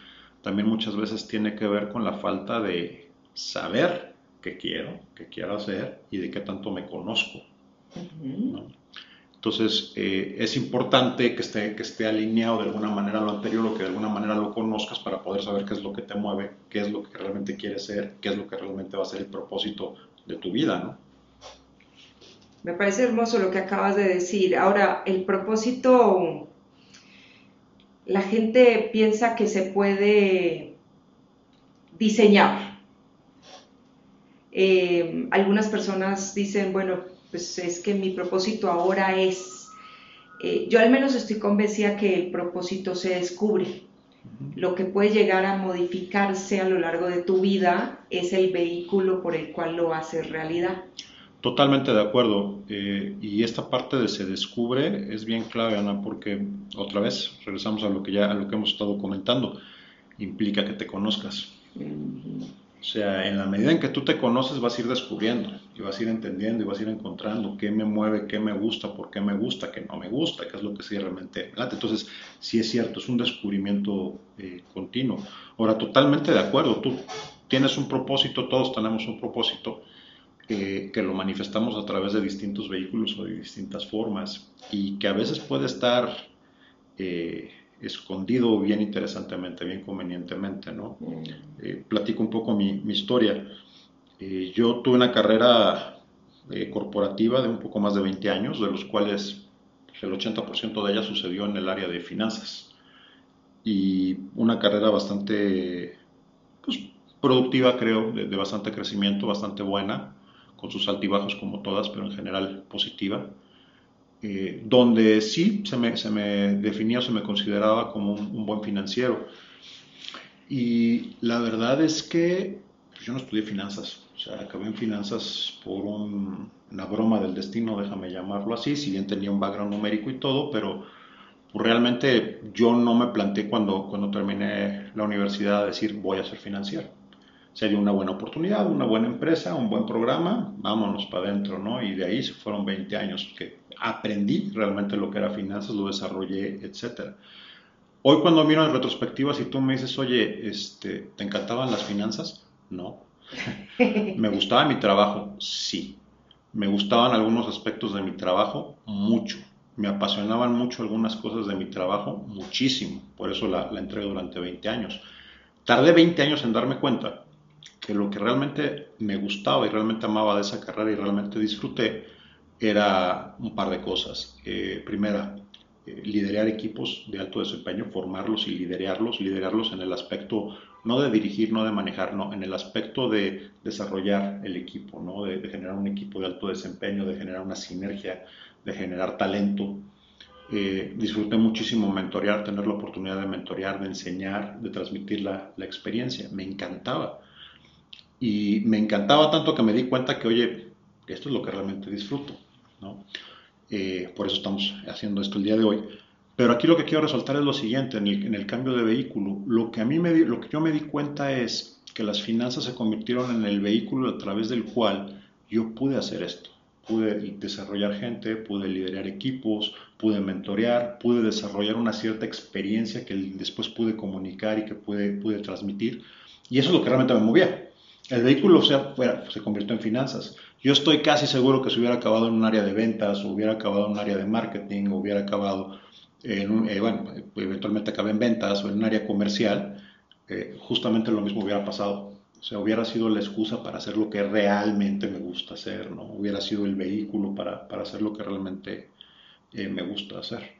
también muchas veces tiene que ver con la falta de saber qué quiero, qué quiero hacer y de qué tanto me conozco. ¿no? Entonces, eh, es importante que esté, que esté alineado de alguna manera lo anterior o que de alguna manera lo conozcas para poder saber qué es lo que te mueve, qué es lo que realmente quieres ser, qué es lo que realmente va a ser el propósito de tu vida, ¿no? Me parece hermoso lo que acabas de decir. Ahora, el propósito, la gente piensa que se puede diseñar. Eh, algunas personas dicen, bueno, pues es que mi propósito ahora es, eh, yo al menos estoy convencida que el propósito se descubre. Lo que puede llegar a modificarse a lo largo de tu vida es el vehículo por el cual lo haces realidad. Totalmente de acuerdo. Eh, y esta parte de se descubre es bien clave, Ana, porque otra vez regresamos a lo que ya a lo que hemos estado comentando. Implica que te conozcas. Uh -huh. O sea, en la medida en que tú te conoces vas a ir descubriendo y vas a ir entendiendo y vas a ir encontrando qué me mueve, qué me gusta, por qué me gusta, qué no me gusta, qué es lo que sí realmente late. Entonces, sí es cierto, es un descubrimiento eh, continuo. Ahora, totalmente de acuerdo, tú tienes un propósito, todos tenemos un propósito eh, que lo manifestamos a través de distintos vehículos o de distintas formas y que a veces puede estar... Eh, escondido bien interesantemente, bien convenientemente, ¿no? Mm. Eh, platico un poco mi, mi historia. Eh, yo tuve una carrera eh, corporativa de un poco más de 20 años, de los cuales pues, el 80% de ella sucedió en el área de finanzas. Y una carrera bastante pues, productiva, creo, de, de bastante crecimiento, bastante buena, con sus altibajos como todas, pero en general positiva eh, donde sí se me, se me, definía, se me consideraba como un, un, buen financiero. Y la verdad es que yo no estudié finanzas, o sea, acabé en finanzas por un, una broma del destino, déjame llamarlo así, si bien tenía un background numérico y todo, pero pues realmente yo no me planteé cuando, cuando terminé la universidad a decir voy a ser financiero sería una buena oportunidad, una buena empresa, un buen programa, vámonos para adentro, ¿no? Y de ahí se fueron 20 años que aprendí realmente lo que era finanzas, lo desarrollé, etcétera. Hoy cuando miro en retrospectiva, si tú me dices, oye, este, ¿te encantaban las finanzas? No. ¿Me gustaba mi trabajo? Sí. ¿Me gustaban algunos aspectos de mi trabajo? Mucho. me apasionaban mucho algunas cosas de mi trabajo, muchísimo, por eso la, la entregué durante 20 años. Tardé 20 años en darme cuenta que lo que realmente me gustaba y realmente amaba de esa carrera y realmente disfruté era un par de cosas. Eh, primera, eh, liderar equipos de alto desempeño, formarlos y liderarlos, liderarlos en el aspecto no de dirigir, no de manejar, no, en el aspecto de desarrollar el equipo, ¿no? de, generar un equipo de alto desempeño, de generar una sinergia, de generar talento. Eh, disfruté muchísimo mentorear, tener la oportunidad de mentorear, de enseñar, de transmitir la, la experiencia. Me encantaba. Y me encantaba tanto que me di cuenta que, oye, esto es lo que realmente disfruto. ¿no? Eh, por eso estamos haciendo esto el día de hoy. Pero aquí lo que quiero resaltar es lo siguiente, en el, cambio de vehículo, lo que, a mí me lo que yo me di cuenta es que las finanzas se convirtieron en el vehículo a través del cual yo pude hacer esto. Pude desarrollar gente, pude liderar equipos, pude mentorear, pude desarrollar una cierta experiencia que después pude comunicar y que pude, pude transmitir. Y eso es lo que realmente me movía. El vehículo se, se convirtió en finanzas. Yo estoy casi seguro que si hubiera acabado en un área de ventas, o hubiera acabado en un área de marketing, o hubiera acabado en eh, bueno, eventualmente acabé en ventas o en un área comercial, eh, justamente lo mismo hubiera pasado. O sea, hubiera sido la excusa para hacer lo que realmente me gusta hacer, ¿no? Hubiera sido el vehículo para, para hacer lo que realmente eh, me gusta hacer.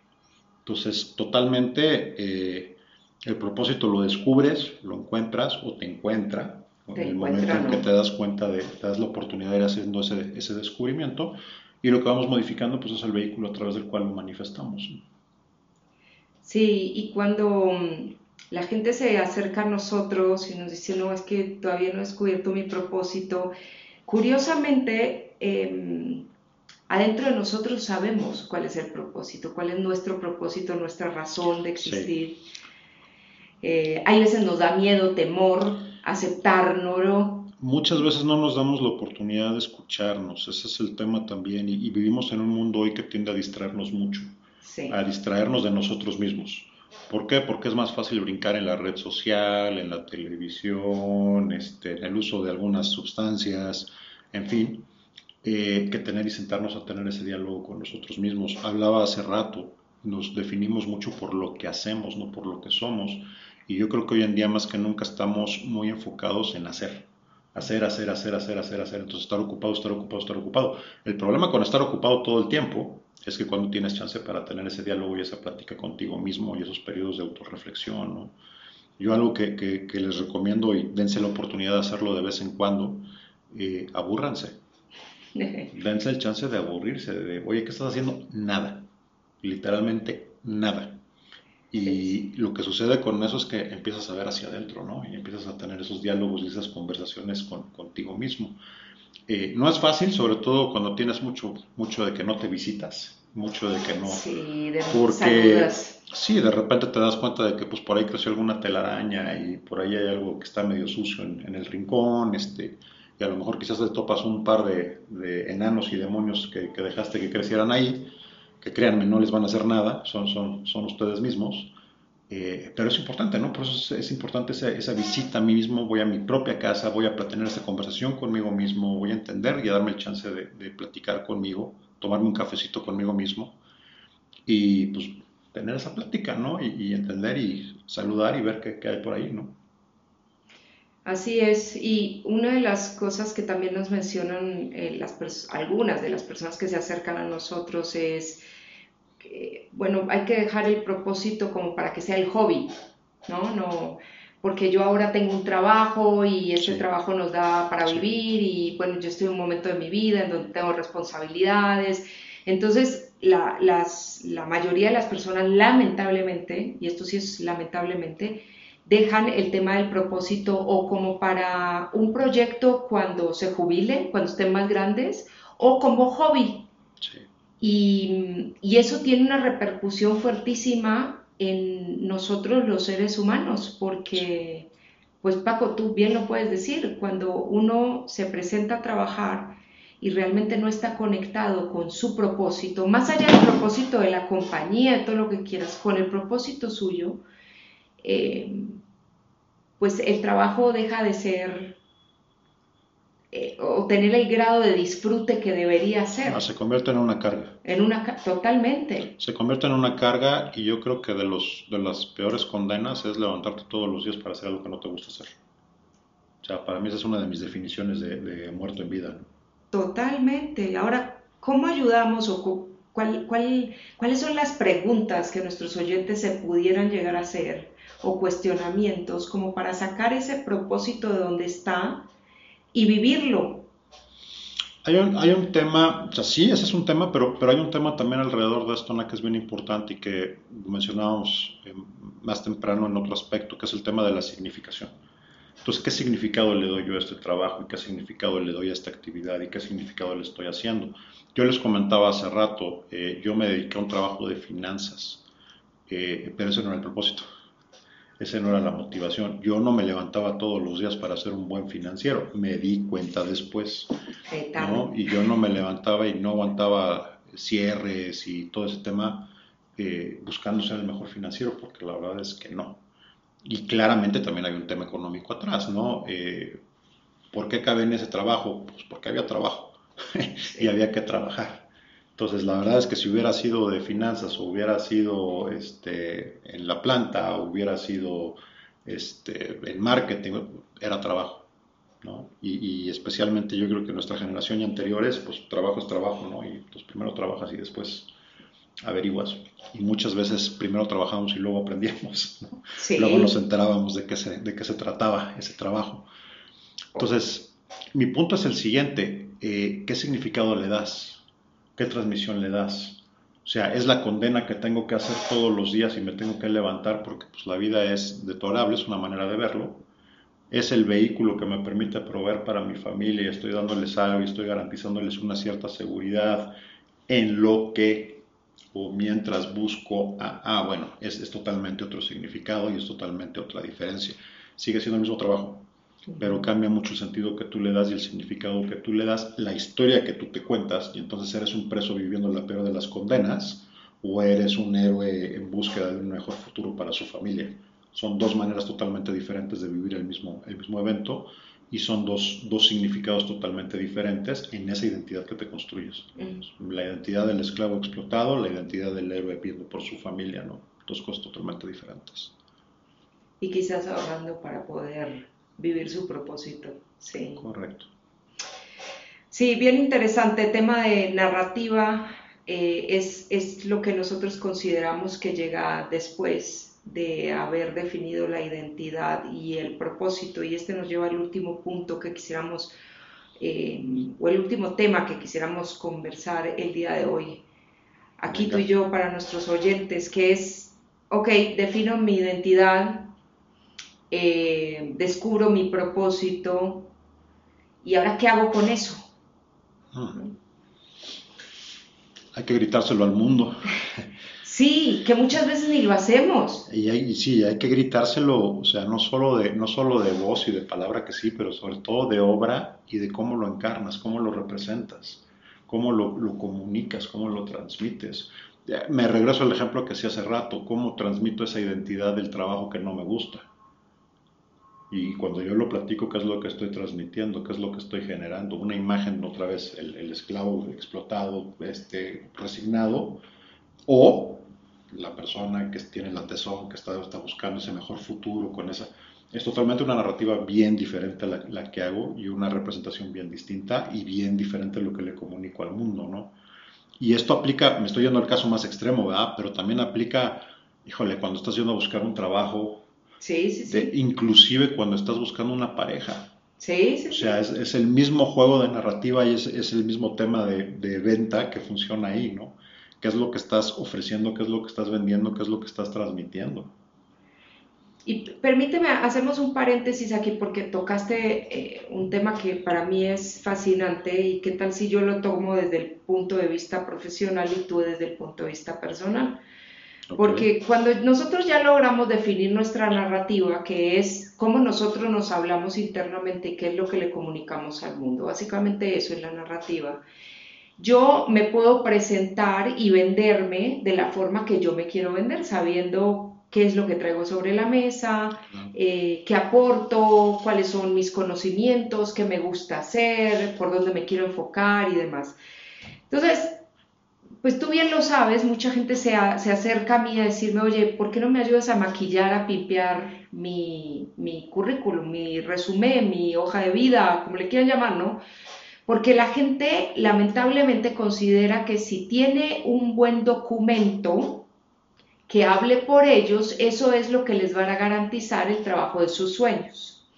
Entonces, totalmente el propósito lo descubres, lo encuentras o te encuentra en el momento en que te das cuenta de, te das la oportunidad de ir haciendo ese, ese, descubrimiento y lo que vamos modificando pues es el vehículo a través del cual lo manifestamos. Sí, y cuando mm, la gente se acerca a nosotros y nos dice, no, es que todavía no he descubierto mi propósito, curiosamente, em, adentro de nosotros sabemos cuál es el propósito, cuál es nuestro propósito, nuestra razón de existir. Eh, hay veces nos da miedo, temor, aceptarlo. Muchas veces no nos damos la oportunidad de escucharnos, ese es el tema también, y, vivimos en un mundo hoy que tiende a distraernos mucho, a distraernos de nosotros mismos. ¿Por qué? Porque es más fácil brincar en la red social, en la televisión, este, en el uso de algunas sustancias, en fin, eh, que tener y sentarnos a tener ese diálogo con nosotros mismos. Hablaba hace rato, nos definimos mucho por lo que hacemos, no por lo que somos. Y yo creo que hoy en día más que nunca estamos muy enfocados en hacer. Hacer, hacer, hacer, hacer, hacer, hacer. Entonces estar ocupado, estar ocupado, estar ocupado. El problema con estar ocupado todo el tiempo es que cuando tienes chance para tener ese diálogo y esa plática contigo mismo y esos periodos de autorreflexión, ¿no? Yo algo que, que, les recomiendo y dense la oportunidad de hacerlo de vez en cuando, eh, abúrranse. dense el chance de aburrirse, de, oye, ¿qué estás haciendo? Nada. Literalmente nada. Y lo que sucede con eso es que empiezas a ver hacia adentro, ¿no? Y empiezas a tener esos diálogos y esas conversaciones con, contigo mismo. Eh, no es fácil, sobre todo cuando tienes mucho, mucho de que no te visitas, mucho de que no... Sí, de porque Sí, de repente te das cuenta de que pues por ahí creció alguna telaraña y por ahí hay algo que está medio sucio en, el rincón, este, y a lo mejor quizás te topas un par de, de enanos y demonios que, que dejaste que crecieran ahí, que créanme, no les van a hacer nada, son, son, son ustedes mismos. Eh, pero es importante, ¿no? Por eso es, importante esa, visita a mí mismo, voy a mi propia casa, voy a tener esa conversación conmigo mismo, voy a entender y a darme el chance de, platicar conmigo, tomarme un cafecito conmigo mismo y pues tener esa plática, ¿no? Y, entender y saludar y ver qué, qué, hay por ahí, ¿no? Así es, y una de las cosas que también nos mencionan eh, las algunas de las personas que se acercan a nosotros es bueno, hay que dejar el propósito como para que sea el hobby, ¿no? No, porque yo ahora tengo un trabajo y ese trabajo nos da para vivir y bueno, yo estoy en un momento de mi vida en donde tengo responsabilidades. Entonces, la, las, la mayoría de las personas lamentablemente, y esto sí es lamentablemente, dejan el tema del propósito o como para un proyecto cuando se jubilen, cuando estén más grandes, o como hobby. Sí. Y, eso tiene una repercusión fuertísima en nosotros los seres humanos, porque, pues Paco, tú bien lo puedes decir, cuando uno se presenta a trabajar y realmente no está conectado con su propósito, más allá del propósito de la compañía, todo lo que quieras, con el propósito suyo, eh, pues el trabajo deja de ser eh, o tener el grado de disfrute que debería ser. se convierte en una carga. En una totalmente. Se convierte en una carga y yo creo que de los de las peores condenas es levantarte todos los días para hacer algo que no te gusta hacer. O sea, para mí esa es una de mis definiciones de, muerto en vida. Totalmente. Ahora, ¿cómo ayudamos o cuál, cuál, cuáles son las preguntas que nuestros oyentes se pudieran llegar a hacer o cuestionamientos como para sacar ese propósito de donde está y vivirlo. Hay un, hay un tema, o sea, sí, ese es un tema, pero, pero hay un tema también alrededor de esto, que es bien importante y que mencionábamos eh, más temprano en otro aspecto, que es el tema de la significación. Entonces, ¿qué significado le doy yo a este trabajo y qué significado le doy a esta actividad y qué significado le estoy haciendo? Yo les comentaba hace rato, eh, yo me dediqué a un trabajo de finanzas, eh, pero ese no era el propósito. Esa no era la motivación. Yo no me levantaba todos los días para ser un buen financiero. Me di cuenta después. ¿no? Y yo no me levantaba y no aguantaba cierres y todo ese tema eh, buscando ser el mejor financiero, porque la verdad es que no. Y claramente también hay un tema económico atrás, ¿no? Eh, ¿Por qué cabe en ese trabajo? Pues porque había trabajo y había que trabajar. Entonces, la verdad es que si hubiera sido de finanzas o hubiera sido este, en la planta o hubiera sido este, en marketing, era trabajo. ¿no? Y, especialmente yo creo que nuestra generación y anteriores, pues trabajo es trabajo, ¿no? Y pues primero trabajas y después averiguas. Y muchas veces primero trabajamos y luego aprendíamos, ¿no? Luego nos enterábamos de qué, se, de qué se trataba ese trabajo. Entonces, mi punto es el siguiente, eh, ¿qué significado le das? ¿Qué transmisión le das? O sea, es la condena que tengo que hacer todos los días y me tengo que levantar porque pues, la vida es deplorable, es una manera de verlo. Es el vehículo que me permite proveer para mi familia y estoy dándoles algo y estoy garantizándoles una cierta seguridad en lo que o mientras busco, ah, bueno, es, es totalmente otro significado y es totalmente otra diferencia. Sigue siendo el mismo trabajo, pero cambia mucho el sentido que tú le das y el significado que tú le das, la historia que tú te cuentas, y entonces eres un preso viviendo la peor de las condenas, o eres un héroe en búsqueda de un mejor futuro para su familia. Son dos maneras totalmente diferentes de vivir el mismo, el mismo evento y son dos, dos significados totalmente diferentes en esa identidad que te construyes. La identidad del esclavo explotado, la identidad del héroe viviendo por su familia, ¿no? Dos cosas totalmente diferentes. Y quizás ahorrando para poder vivir su propósito. Sí. Correcto. Sí, bien interesante. El tema de narrativa eh, es, es lo que nosotros consideramos que llega después de haber definido la identidad y el propósito. Y este nos lleva al último punto que quisiéramos, eh, o el último tema que quisiéramos conversar el día de hoy, aquí tú y yo para nuestros oyentes, que es, ok, defino mi identidad, eh, descubro mi propósito y ahora qué hago con eso. Ah. Hay que gritárselo al mundo. Sí, que muchas veces ni lo hacemos. Y, sí, hay que gritárselo, o sea, no solo, de, no solo de voz y de palabra que sí, pero sobre todo de obra y de cómo lo encarnas, cómo lo representas, cómo lo, lo comunicas, cómo lo transmites. Me regreso al ejemplo que hacía hace rato, cómo transmito esa identidad del trabajo que no me gusta y cuando yo lo platico, ¿qué es lo que estoy transmitiendo? ¿Qué es lo que estoy generando? Una imagen, otra vez, el, esclavo explotado, este, resignado, o la persona que tiene la tesón, que está, está buscando ese mejor futuro con esa... Es totalmente una narrativa bien diferente a la, que hago y una representación bien distinta y bien diferente a lo que le comunico al mundo, ¿no? Y esto aplica, me estoy yendo al caso más extremo, ¿verdad? Pero también aplica, híjole, cuando estás yendo a buscar un trabajo, Sí, sí, sí. inclusive cuando estás buscando una pareja. Sí, sí. O sea, es, es, el mismo juego de narrativa y es, es el mismo tema de, de, venta que funciona ahí, ¿no? ¿Qué es lo que estás ofreciendo? ¿Qué es lo que estás vendiendo? ¿Qué es lo que estás transmitiendo? Y permíteme, hacemos un paréntesis aquí porque tocaste eh, un tema que para mí es fascinante y qué tal si yo lo tomo desde el punto de vista profesional y tú desde el punto de vista personal. Porque cuando nosotros ya logramos definir nuestra narrativa, que es cómo nosotros nos hablamos internamente y qué es lo que le comunicamos al mundo, básicamente eso es la narrativa, yo me puedo presentar y venderme de la forma que yo me quiero vender, sabiendo qué es lo que traigo sobre la mesa, eh, qué aporto, cuáles son mis conocimientos, qué me gusta hacer, por dónde me quiero enfocar y demás. Entonces, pues tú bien lo sabes, mucha gente se, se, acerca a mí a decirme, oye, ¿por qué no me ayudas a maquillar, a pimpear mi, mi currículum, mi resumen, mi hoja de vida, como le quieran llamar, ¿no? Porque la gente lamentablemente considera que si tiene un buen documento que hable por ellos, eso es lo que les va a garantizar el trabajo de sus sueños.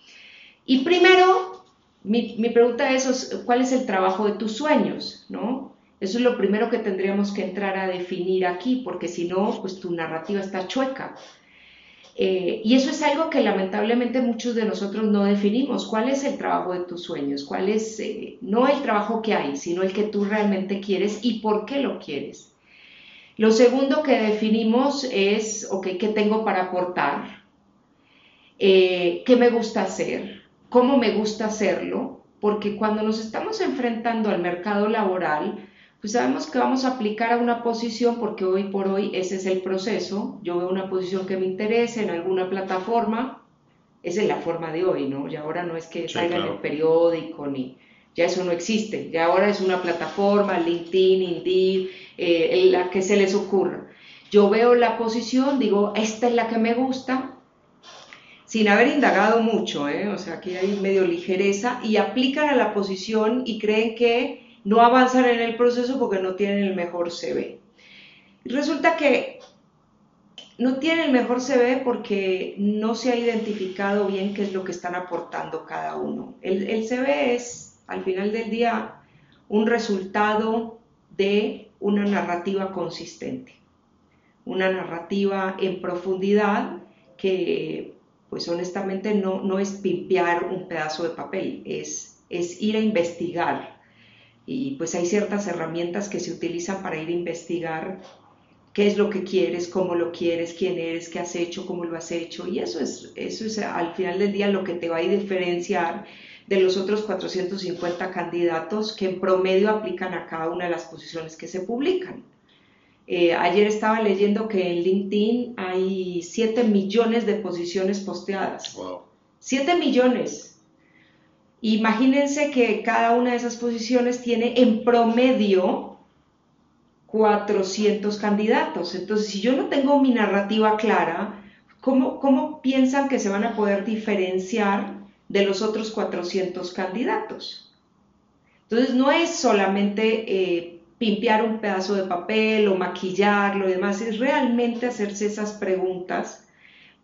Y primero, mi, mi pregunta es, ¿cuál es el trabajo de tus sueños? ¿No? Eso es lo primero que tendríamos que entrar a definir aquí, porque si no, pues tu narrativa está chueca. Eh, y eso es algo que lamentablemente muchos de nosotros no definimos. ¿Cuál es el trabajo de tus sueños? ¿Cuál es, eh, no el trabajo que hay, sino el que tú realmente quieres y por qué lo quieres? Lo segundo que definimos es, ok, ¿qué tengo para aportar? Eh, ¿Qué me gusta hacer? ¿Cómo me gusta hacerlo? Porque cuando nos estamos enfrentando al mercado laboral, pues sabemos que vamos a aplicar a una posición porque hoy por hoy ese es el proceso. Yo veo una posición que me interese en alguna plataforma, esa es la forma de hoy, ¿no? Y ahora no es que salga en el periódico ni ya eso no existe, ya ahora es una plataforma, LinkedIn, Indeed, eh, la que se les ocurra. Yo veo la posición, digo, esta es la que me gusta, sin haber indagado mucho, ¿eh? o sea, aquí hay medio ligereza, y aplican a la posición y creen que no avanzan en el proceso porque no tienen el mejor CV. Resulta que no tienen el mejor CV porque no se ha identificado bien qué es lo que están aportando cada uno. El, CV es, al final del día, un resultado de una narrativa consistente, una narrativa en profundidad que, pues honestamente, no, no es pimpear un pedazo de papel, es, es ir a investigar y pues hay ciertas herramientas que se utilizan para ir a investigar qué es lo que quieres, cómo lo quieres, quién eres, qué has hecho, cómo lo has hecho. Y eso es, eso es al final del día lo que te va a diferenciar de los otros 450 candidatos que en promedio aplican a cada una de las posiciones que se publican. Eh, ayer estaba leyendo que en LinkedIn hay 7 millones de posiciones posteadas. Wow. 7 millones. Imagínense que cada una de esas posiciones tiene en promedio 400 candidatos. Entonces, si yo no tengo mi narrativa clara, ¿cómo, cómo piensan que se van a poder diferenciar de los otros 400 candidatos? Entonces, no es solamente eh, pimpear un pedazo de papel o maquillarlo y demás, es realmente hacerse esas preguntas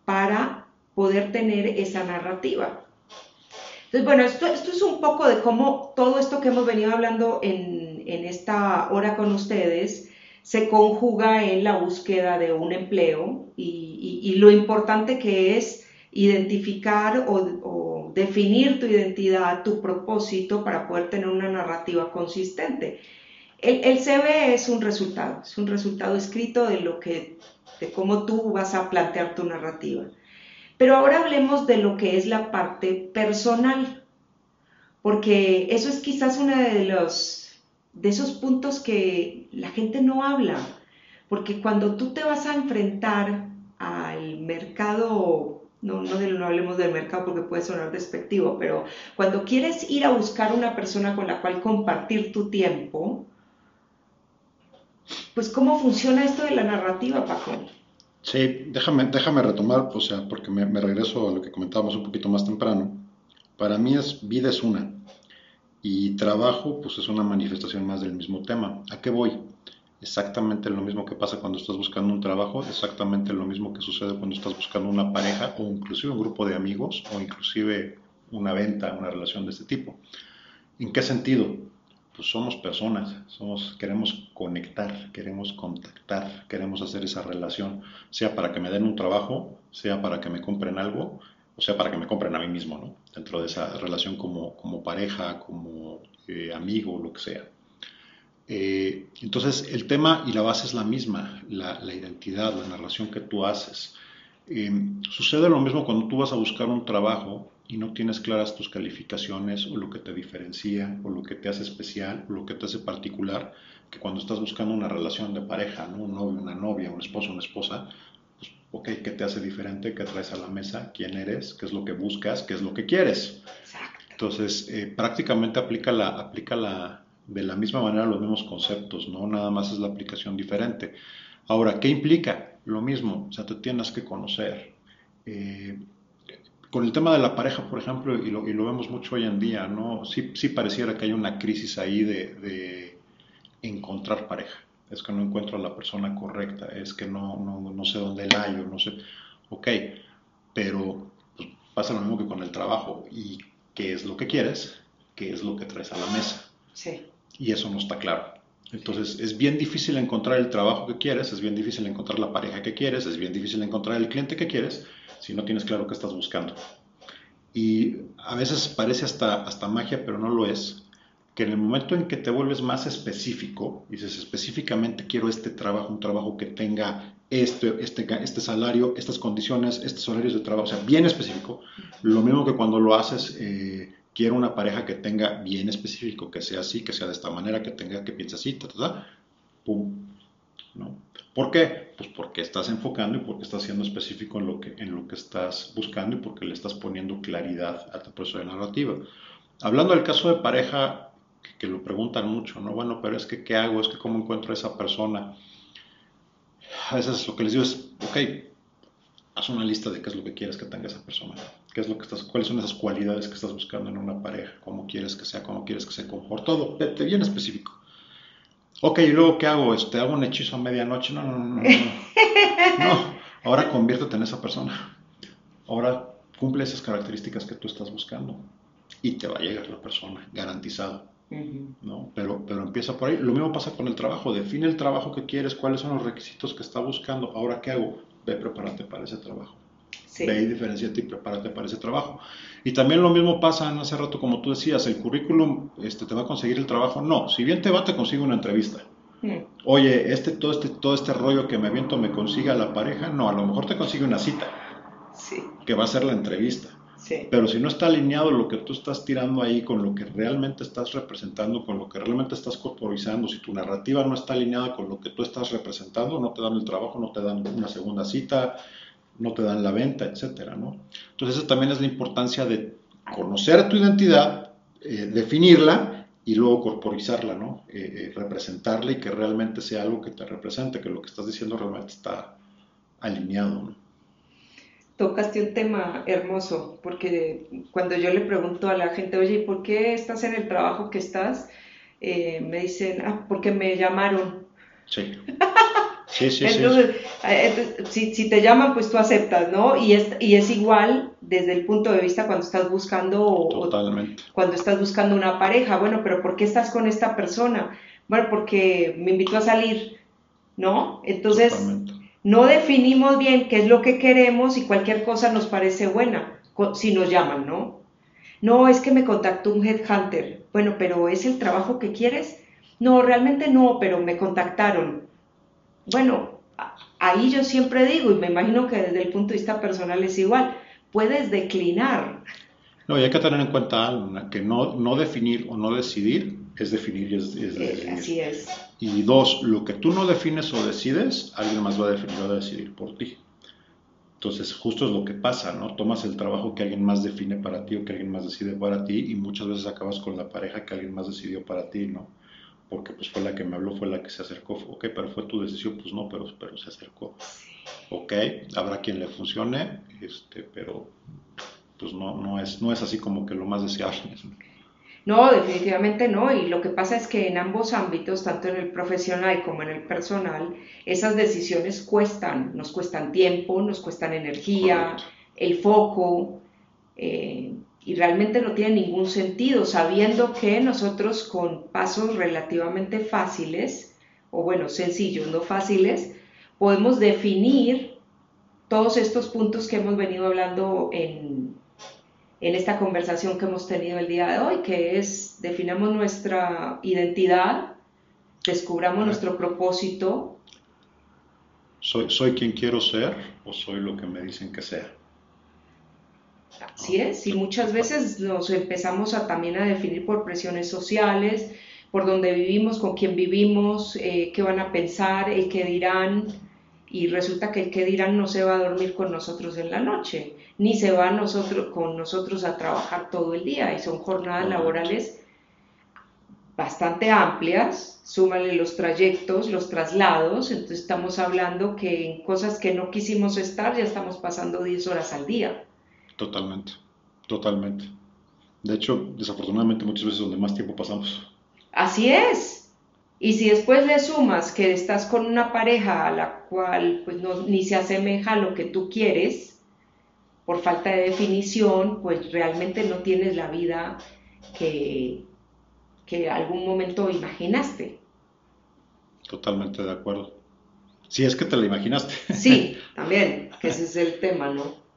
para poder tener esa narrativa. Entonces, bueno, esto, esto es un poco de cómo todo esto que hemos venido hablando en, en esta hora con ustedes se conjuga en la búsqueda de un empleo y, y, lo importante que es identificar o, o, definir tu identidad, tu propósito para poder tener una narrativa consistente. El, el, CV es un resultado, es un resultado escrito de lo que, de cómo tú vas a plantear tu narrativa. Pero ahora hablemos de lo que es la parte personal, porque eso es quizás uno de los de esos puntos que la gente no habla, porque cuando tú te vas a enfrentar al mercado no, no, no, hablemos del mercado porque puede sonar despectivo, pero cuando quieres ir a buscar una persona con la cual compartir tu tiempo, pues ¿cómo funciona esto de la narrativa, Paco? Sí, déjame, déjame retomar, o sea, porque me, regreso a lo que comentábamos un poquito más temprano. Para mí es vida es una y trabajo pues es una manifestación más del mismo tema. ¿A qué voy? Exactamente lo mismo que pasa cuando estás buscando un trabajo, exactamente lo mismo que sucede cuando estás buscando una pareja o inclusive un grupo de amigos o inclusive una venta, una relación de este tipo. ¿En qué sentido? Pues somos personas, somos, queremos conectar, queremos contactar, queremos hacer esa relación, sea para que me den un trabajo, sea para que me compren algo, o sea para que me compren a mí mismo, ¿no? Dentro de esa relación como, pareja, como eh, amigo, lo que sea. Eh, entonces, el tema y la base es la misma, la, la identidad, la narración que tú haces. Eh, sucede lo mismo cuando tú vas a buscar un trabajo y no tienes claras tus calificaciones o lo que te diferencia o lo que te hace especial o lo que te hace particular, que cuando estás buscando una relación de pareja, ¿no? un novio, una novia, un esposo, una esposa, pues ok, ¿qué te hace diferente? ¿Qué traes a la mesa? ¿Quién eres? ¿Qué es lo que buscas? ¿Qué es lo que quieres? Exacto. Entonces, eh, prácticamente aplica, la, aplica la, de la misma manera los mismos conceptos, ¿no? Nada más es la aplicación diferente. Ahora, ¿qué implica? Lo mismo, o sea, te tienes que conocer. Eh, con el tema de la pareja, por ejemplo, y lo, y lo, vemos mucho hoy en día, ¿no? Sí, sí pareciera que hay una crisis ahí de, de encontrar pareja es que no encuentro a la persona correcta, es que no, no, no sé dónde la hallo, no sé. Ok, pero pues, pasa lo mismo que con el trabajo. ¿Y qué es lo que quieres? ¿Qué es lo que traes a la mesa? Sí. Y eso no está claro. Entonces es bien difícil encontrar el trabajo que quieres, es bien difícil encontrar la pareja que quieres, es bien difícil encontrar el cliente que quieres si no tienes claro qué estás buscando. Y a veces parece hasta, hasta magia, pero no lo es que en el momento en que te vuelves más específico, dices específicamente quiero este trabajo, un trabajo que tenga este, este, este salario, estas condiciones, estos horarios de trabajo, o sea, bien específico, lo mismo que cuando lo haces, eh, quiero una pareja que tenga bien específico, que sea así, que sea de esta manera, que tenga, que piense así, ta, pum, ¿no? ¿Por qué? Pues porque estás enfocando y porque estás siendo específico en lo que, estás buscando y porque le estás poniendo claridad a tu proceso de narrativa. Hablando del caso de pareja, que, lo preguntan mucho, ¿no? Bueno, pero es que, ¿qué hago? Es que, ¿cómo encuentro a esa persona? A veces lo que les digo es, ok, haz una lista de qué es lo que quieres que tenga esa persona, qué es lo que estás, cuáles son esas cualidades que estás buscando en una pareja, cómo quieres que sea, cómo quieres que se comporte, todo, vete bien específico. Ok, y luego, ¿qué hago? Este, ¿Hago un hechizo a medianoche? No, no, no, no. No, ahora conviértete en esa persona. Ahora cumple esas características que tú estás buscando y te va a llegar la persona, garantizado. ¿no? Pero, pero empieza por ahí. Lo mismo pasa con el trabajo. Define el trabajo que quieres, cuáles son los requisitos que está buscando. Ahora, ¿qué hago? Ve, prepárate para ese trabajo. Ve y diferenciate y prepárate para ese trabajo. Y también lo mismo pasa hace rato, como tú decías, el currículum este, te va a conseguir el trabajo. No, si bien te va, te consigue una entrevista. Oye, este, todo, este, todo este rollo que me aviento me consiga la pareja. No, a lo mejor te consigue una cita. Sí. Que va a ser la entrevista. Pero si no está alineado lo que tú estás tirando ahí con lo que realmente estás representando, con lo que realmente estás corporizando, si tu narrativa no está alineada con lo que tú estás representando, no te dan el trabajo, no te dan una segunda cita, no te dan la venta, etcétera, ¿no? Entonces, esa también es la importancia de conocer tu identidad, eh, definirla y luego corporizarla, ¿no? Eh, eh, representarla y que realmente sea algo que te represente, que lo que estás diciendo realmente está alineado, ¿no? tocaste un tema hermoso, porque cuando yo le pregunto a la gente, oye, ¿por qué estás en el trabajo que estás? Me dicen, ah, porque me llamaron. Sí. Sí, sí, entonces, eh, Si, si, te llaman, pues tú aceptas, ¿no? Y es, y es igual desde el punto de vista cuando estás buscando Totalmente. cuando estás buscando una pareja. Bueno, pero ¿por qué estás con esta persona? Bueno, porque me invitó a salir, ¿no? Entonces, no definimos bien qué es lo que queremos y cualquier cosa nos parece buena si nos llaman, ¿no? No, es que me contactó un headhunter. Bueno, pero ¿es el trabajo que quieres? No, realmente no, pero me contactaron. Bueno, ahí yo siempre digo, y me imagino que desde el punto de vista personal es igual, puedes declinar. No, y hay que tener en cuenta algo, que no, no definir o no decidir es definir y es, eh, Así es. Y dos, lo que tú no defines o decides, alguien más va a definir o a decidir por ti. Entonces, justo es lo que pasa, ¿no? Tomas el trabajo que alguien más define para ti o que alguien más decide para ti y muchas veces acabas con la pareja que alguien más decidió para ti, ¿no? Porque pues fue la que me habló, fue la que se acercó, ok, pero fue tu decisión, pues no, pero, pero se acercó. Ok, habrá quien le funcione, este, pero pues no, no, es, no es así como que lo más deseable. No, definitivamente no. Y lo que pasa es que en ambos ámbitos, tanto en el profesional como en el personal, esas decisiones cuestan, nos cuestan tiempo, nos cuestan energía, el foco, eh, y realmente no tiene ningún sentido sabiendo que nosotros con pasos relativamente fáciles, o bueno, sencillos, no fáciles, podemos definir todos estos puntos que hemos venido hablando en, en esta conversación que hemos tenido el día de hoy, que es definamos nuestra identidad, descubramos nuestro propósito. ¿Soy, ¿Soy quien quiero ser o soy lo que me dicen que sea? Así es, y muchas veces nos empezamos a, también a definir por presiones sociales, por dónde vivimos, con quién vivimos, eh, qué van a pensar, el qué dirán, y resulta que el que dirán no se va a dormir con nosotros en la noche, ni se va nosotros, con nosotros a trabajar todo el día y son jornadas laborales bastante amplias, súmale los trayectos, los traslados, entonces estamos hablando que en cosas que no quisimos estar ya estamos pasando 10 horas al día. Totalmente, totalmente. De hecho, desafortunadamente muchas veces donde más tiempo pasamos. Así es. Y si después le sumas que estás con una pareja a la cual pues no, ni se asemeja a lo que tú quieres, por falta de definición, pues realmente no tienes la vida que, que algún momento imaginaste. Totalmente de acuerdo. Si es que te la imaginaste. Sí, también, que ese es el tema, ¿no?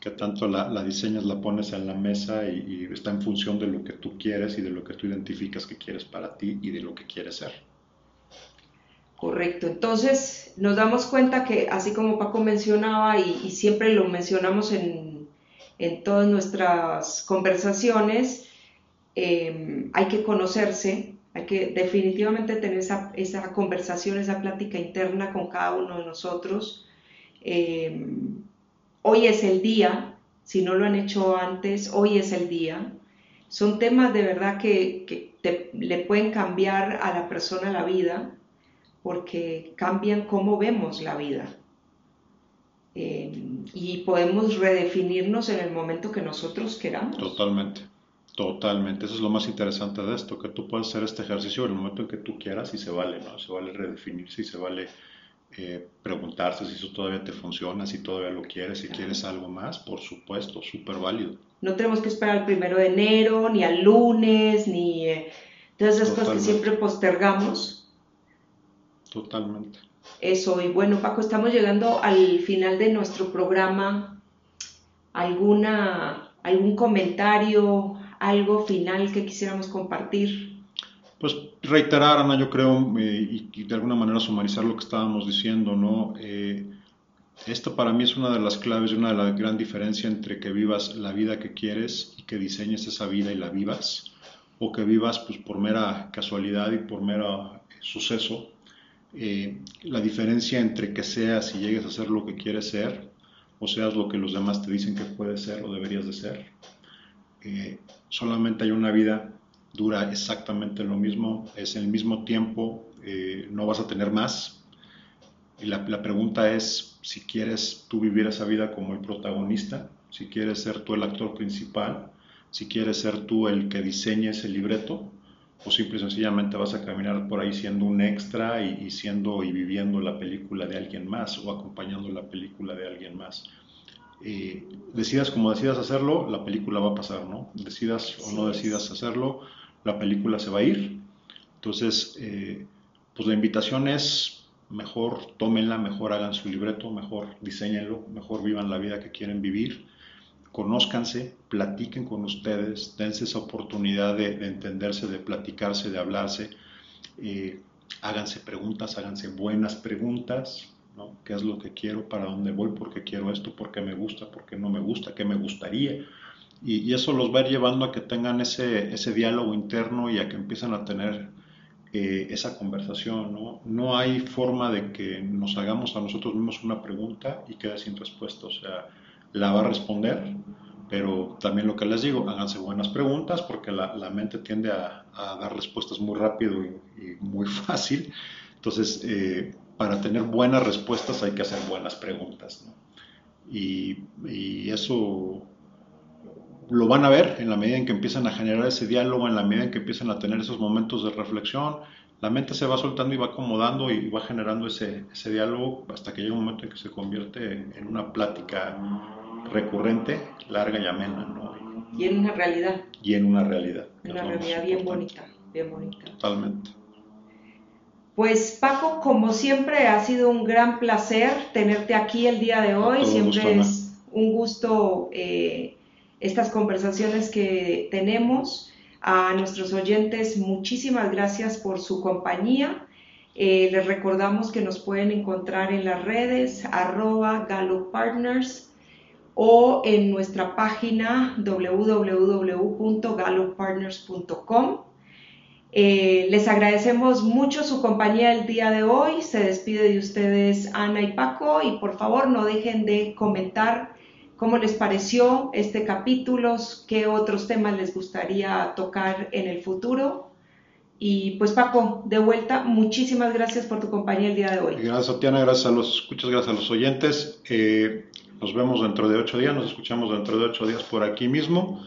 Que tanto la, diseñas, la pones en la mesa y, está en función de lo que tú quieres y de lo que tú identificas que quieres para ti y de lo que quieres ser. Correcto. Entonces nos damos cuenta que así como Paco mencionaba y, siempre lo mencionamos en, en todas nuestras conversaciones, Em, hay que conocerse, hay que definitivamente tener esa, esa, conversación, esa plática interna con cada uno de nosotros. Em, hoy es el día, si no lo han hecho antes, hoy es el día. Son temas de verdad que, le pueden cambiar a la persona la vida porque cambian cómo vemos la vida. Em, y podemos redefinirnos en el momento que nosotros queramos. Totalmente. Totalmente, eso es lo más interesante de esto, que tú puedes hacer este ejercicio en el momento en que tú quieras y se vale, ¿no? Se vale redefinirse y se vale eh, preguntarse si eso todavía te funciona, si todavía lo quieres, si quieres algo más, por supuesto, súper válido. No tenemos que esperar al primero de enero, ni al lunes, ni eh, todas esas cosas que siempre postergamos. Totalmente. Eso, y bueno, Paco, estamos llegando al final de nuestro programa. ¿Alguna, ¿Algún comentario, algo final que quisiéramos compartir. Pues reiterar, Ana, yo creo, eh, y, de alguna manera sumarizar lo que estábamos diciendo, ¿no? Eh, esto para mí es una de las claves y una de las gran diferencia entre que vivas la vida que quieres y que diseñes esa vida y la vivas, o que vivas pues, por mera casualidad y por mero suceso. Eh, la diferencia entre que seas y llegues a ser lo que quieres ser, o seas lo que los demás te dicen que puedes ser o deberías de ser, solamente hay una vida, dura exactamente lo mismo, es el mismo tiempo, eh, no vas a tener más. Y la, pregunta es si quieres tú vivir esa vida como el protagonista, si quieres ser tú el actor principal, si quieres ser tú el que diseñe ese libreto, o simple y sencillamente vas a caminar por ahí siendo un extra y, y, siendo y viviendo la película de alguien más o acompañando la película de alguien más. Eh, decidas como decidas hacerlo, la película va a pasar, ¿no? Decidas o no decidas hacerlo, la película se va a ir. Entonces, eh, pues la invitación es mejor tómenla, mejor hagan su libreto, mejor diseñenlo, mejor vivan la vida que quieren vivir, conózcanse, platiquen con ustedes, dense esa oportunidad de, entenderse, de platicarse, de hablarse, eh, háganse preguntas, háganse buenas preguntas, ¿Qué es lo que quiero? ¿Para dónde voy? ¿Por qué quiero esto? ¿Por qué me gusta? ¿Por qué no me gusta? ¿Qué me gustaría? Y, eso los va a ir llevando a que tengan ese, ese diálogo interno y a que empiecen a tener eh, esa conversación, ¿no? No hay forma de que nos hagamos a nosotros mismos una pregunta y quede sin respuesta, o sea, la va a responder, pero también lo que les digo, háganse buenas preguntas porque la, la mente tiende a, dar respuestas muy rápido y, y muy fácil, entonces eh, para tener buenas respuestas hay que hacer buenas preguntas. Y, eso lo van a ver en la medida en que empiezan a generar ese diálogo, en la medida en que empiezan a tener esos momentos de reflexión. La mente se va soltando y va acomodando y va generando ese, ese diálogo hasta que llega un momento en que se convierte en una plática recurrente, larga y amena. Y en una realidad. Y en una realidad. Una realidad bien bonita, bien bonita. Totalmente. Pues Paco, como siempre, ha sido un gran placer tenerte aquí el día de hoy. Siempre es un gusto eh, estas conversaciones que tenemos. A nuestros oyentes, muchísimas gracias por su compañía. Eh, les recordamos que nos pueden encontrar en las redes arroba Partners o en nuestra página www.galopartners.com. Eh, les agradecemos mucho su compañía el día de hoy. Se despide de ustedes Ana y Paco y por favor no dejen de comentar cómo les pareció este capítulo, qué otros temas les gustaría tocar en el futuro. Y pues Paco, de vuelta, muchísimas gracias por tu compañía el día de hoy. Gracias Tatiana, gracias a los, muchas gracias a los oyentes. Eh, nos vemos dentro de ocho días, nos escuchamos dentro de ocho días por aquí mismo.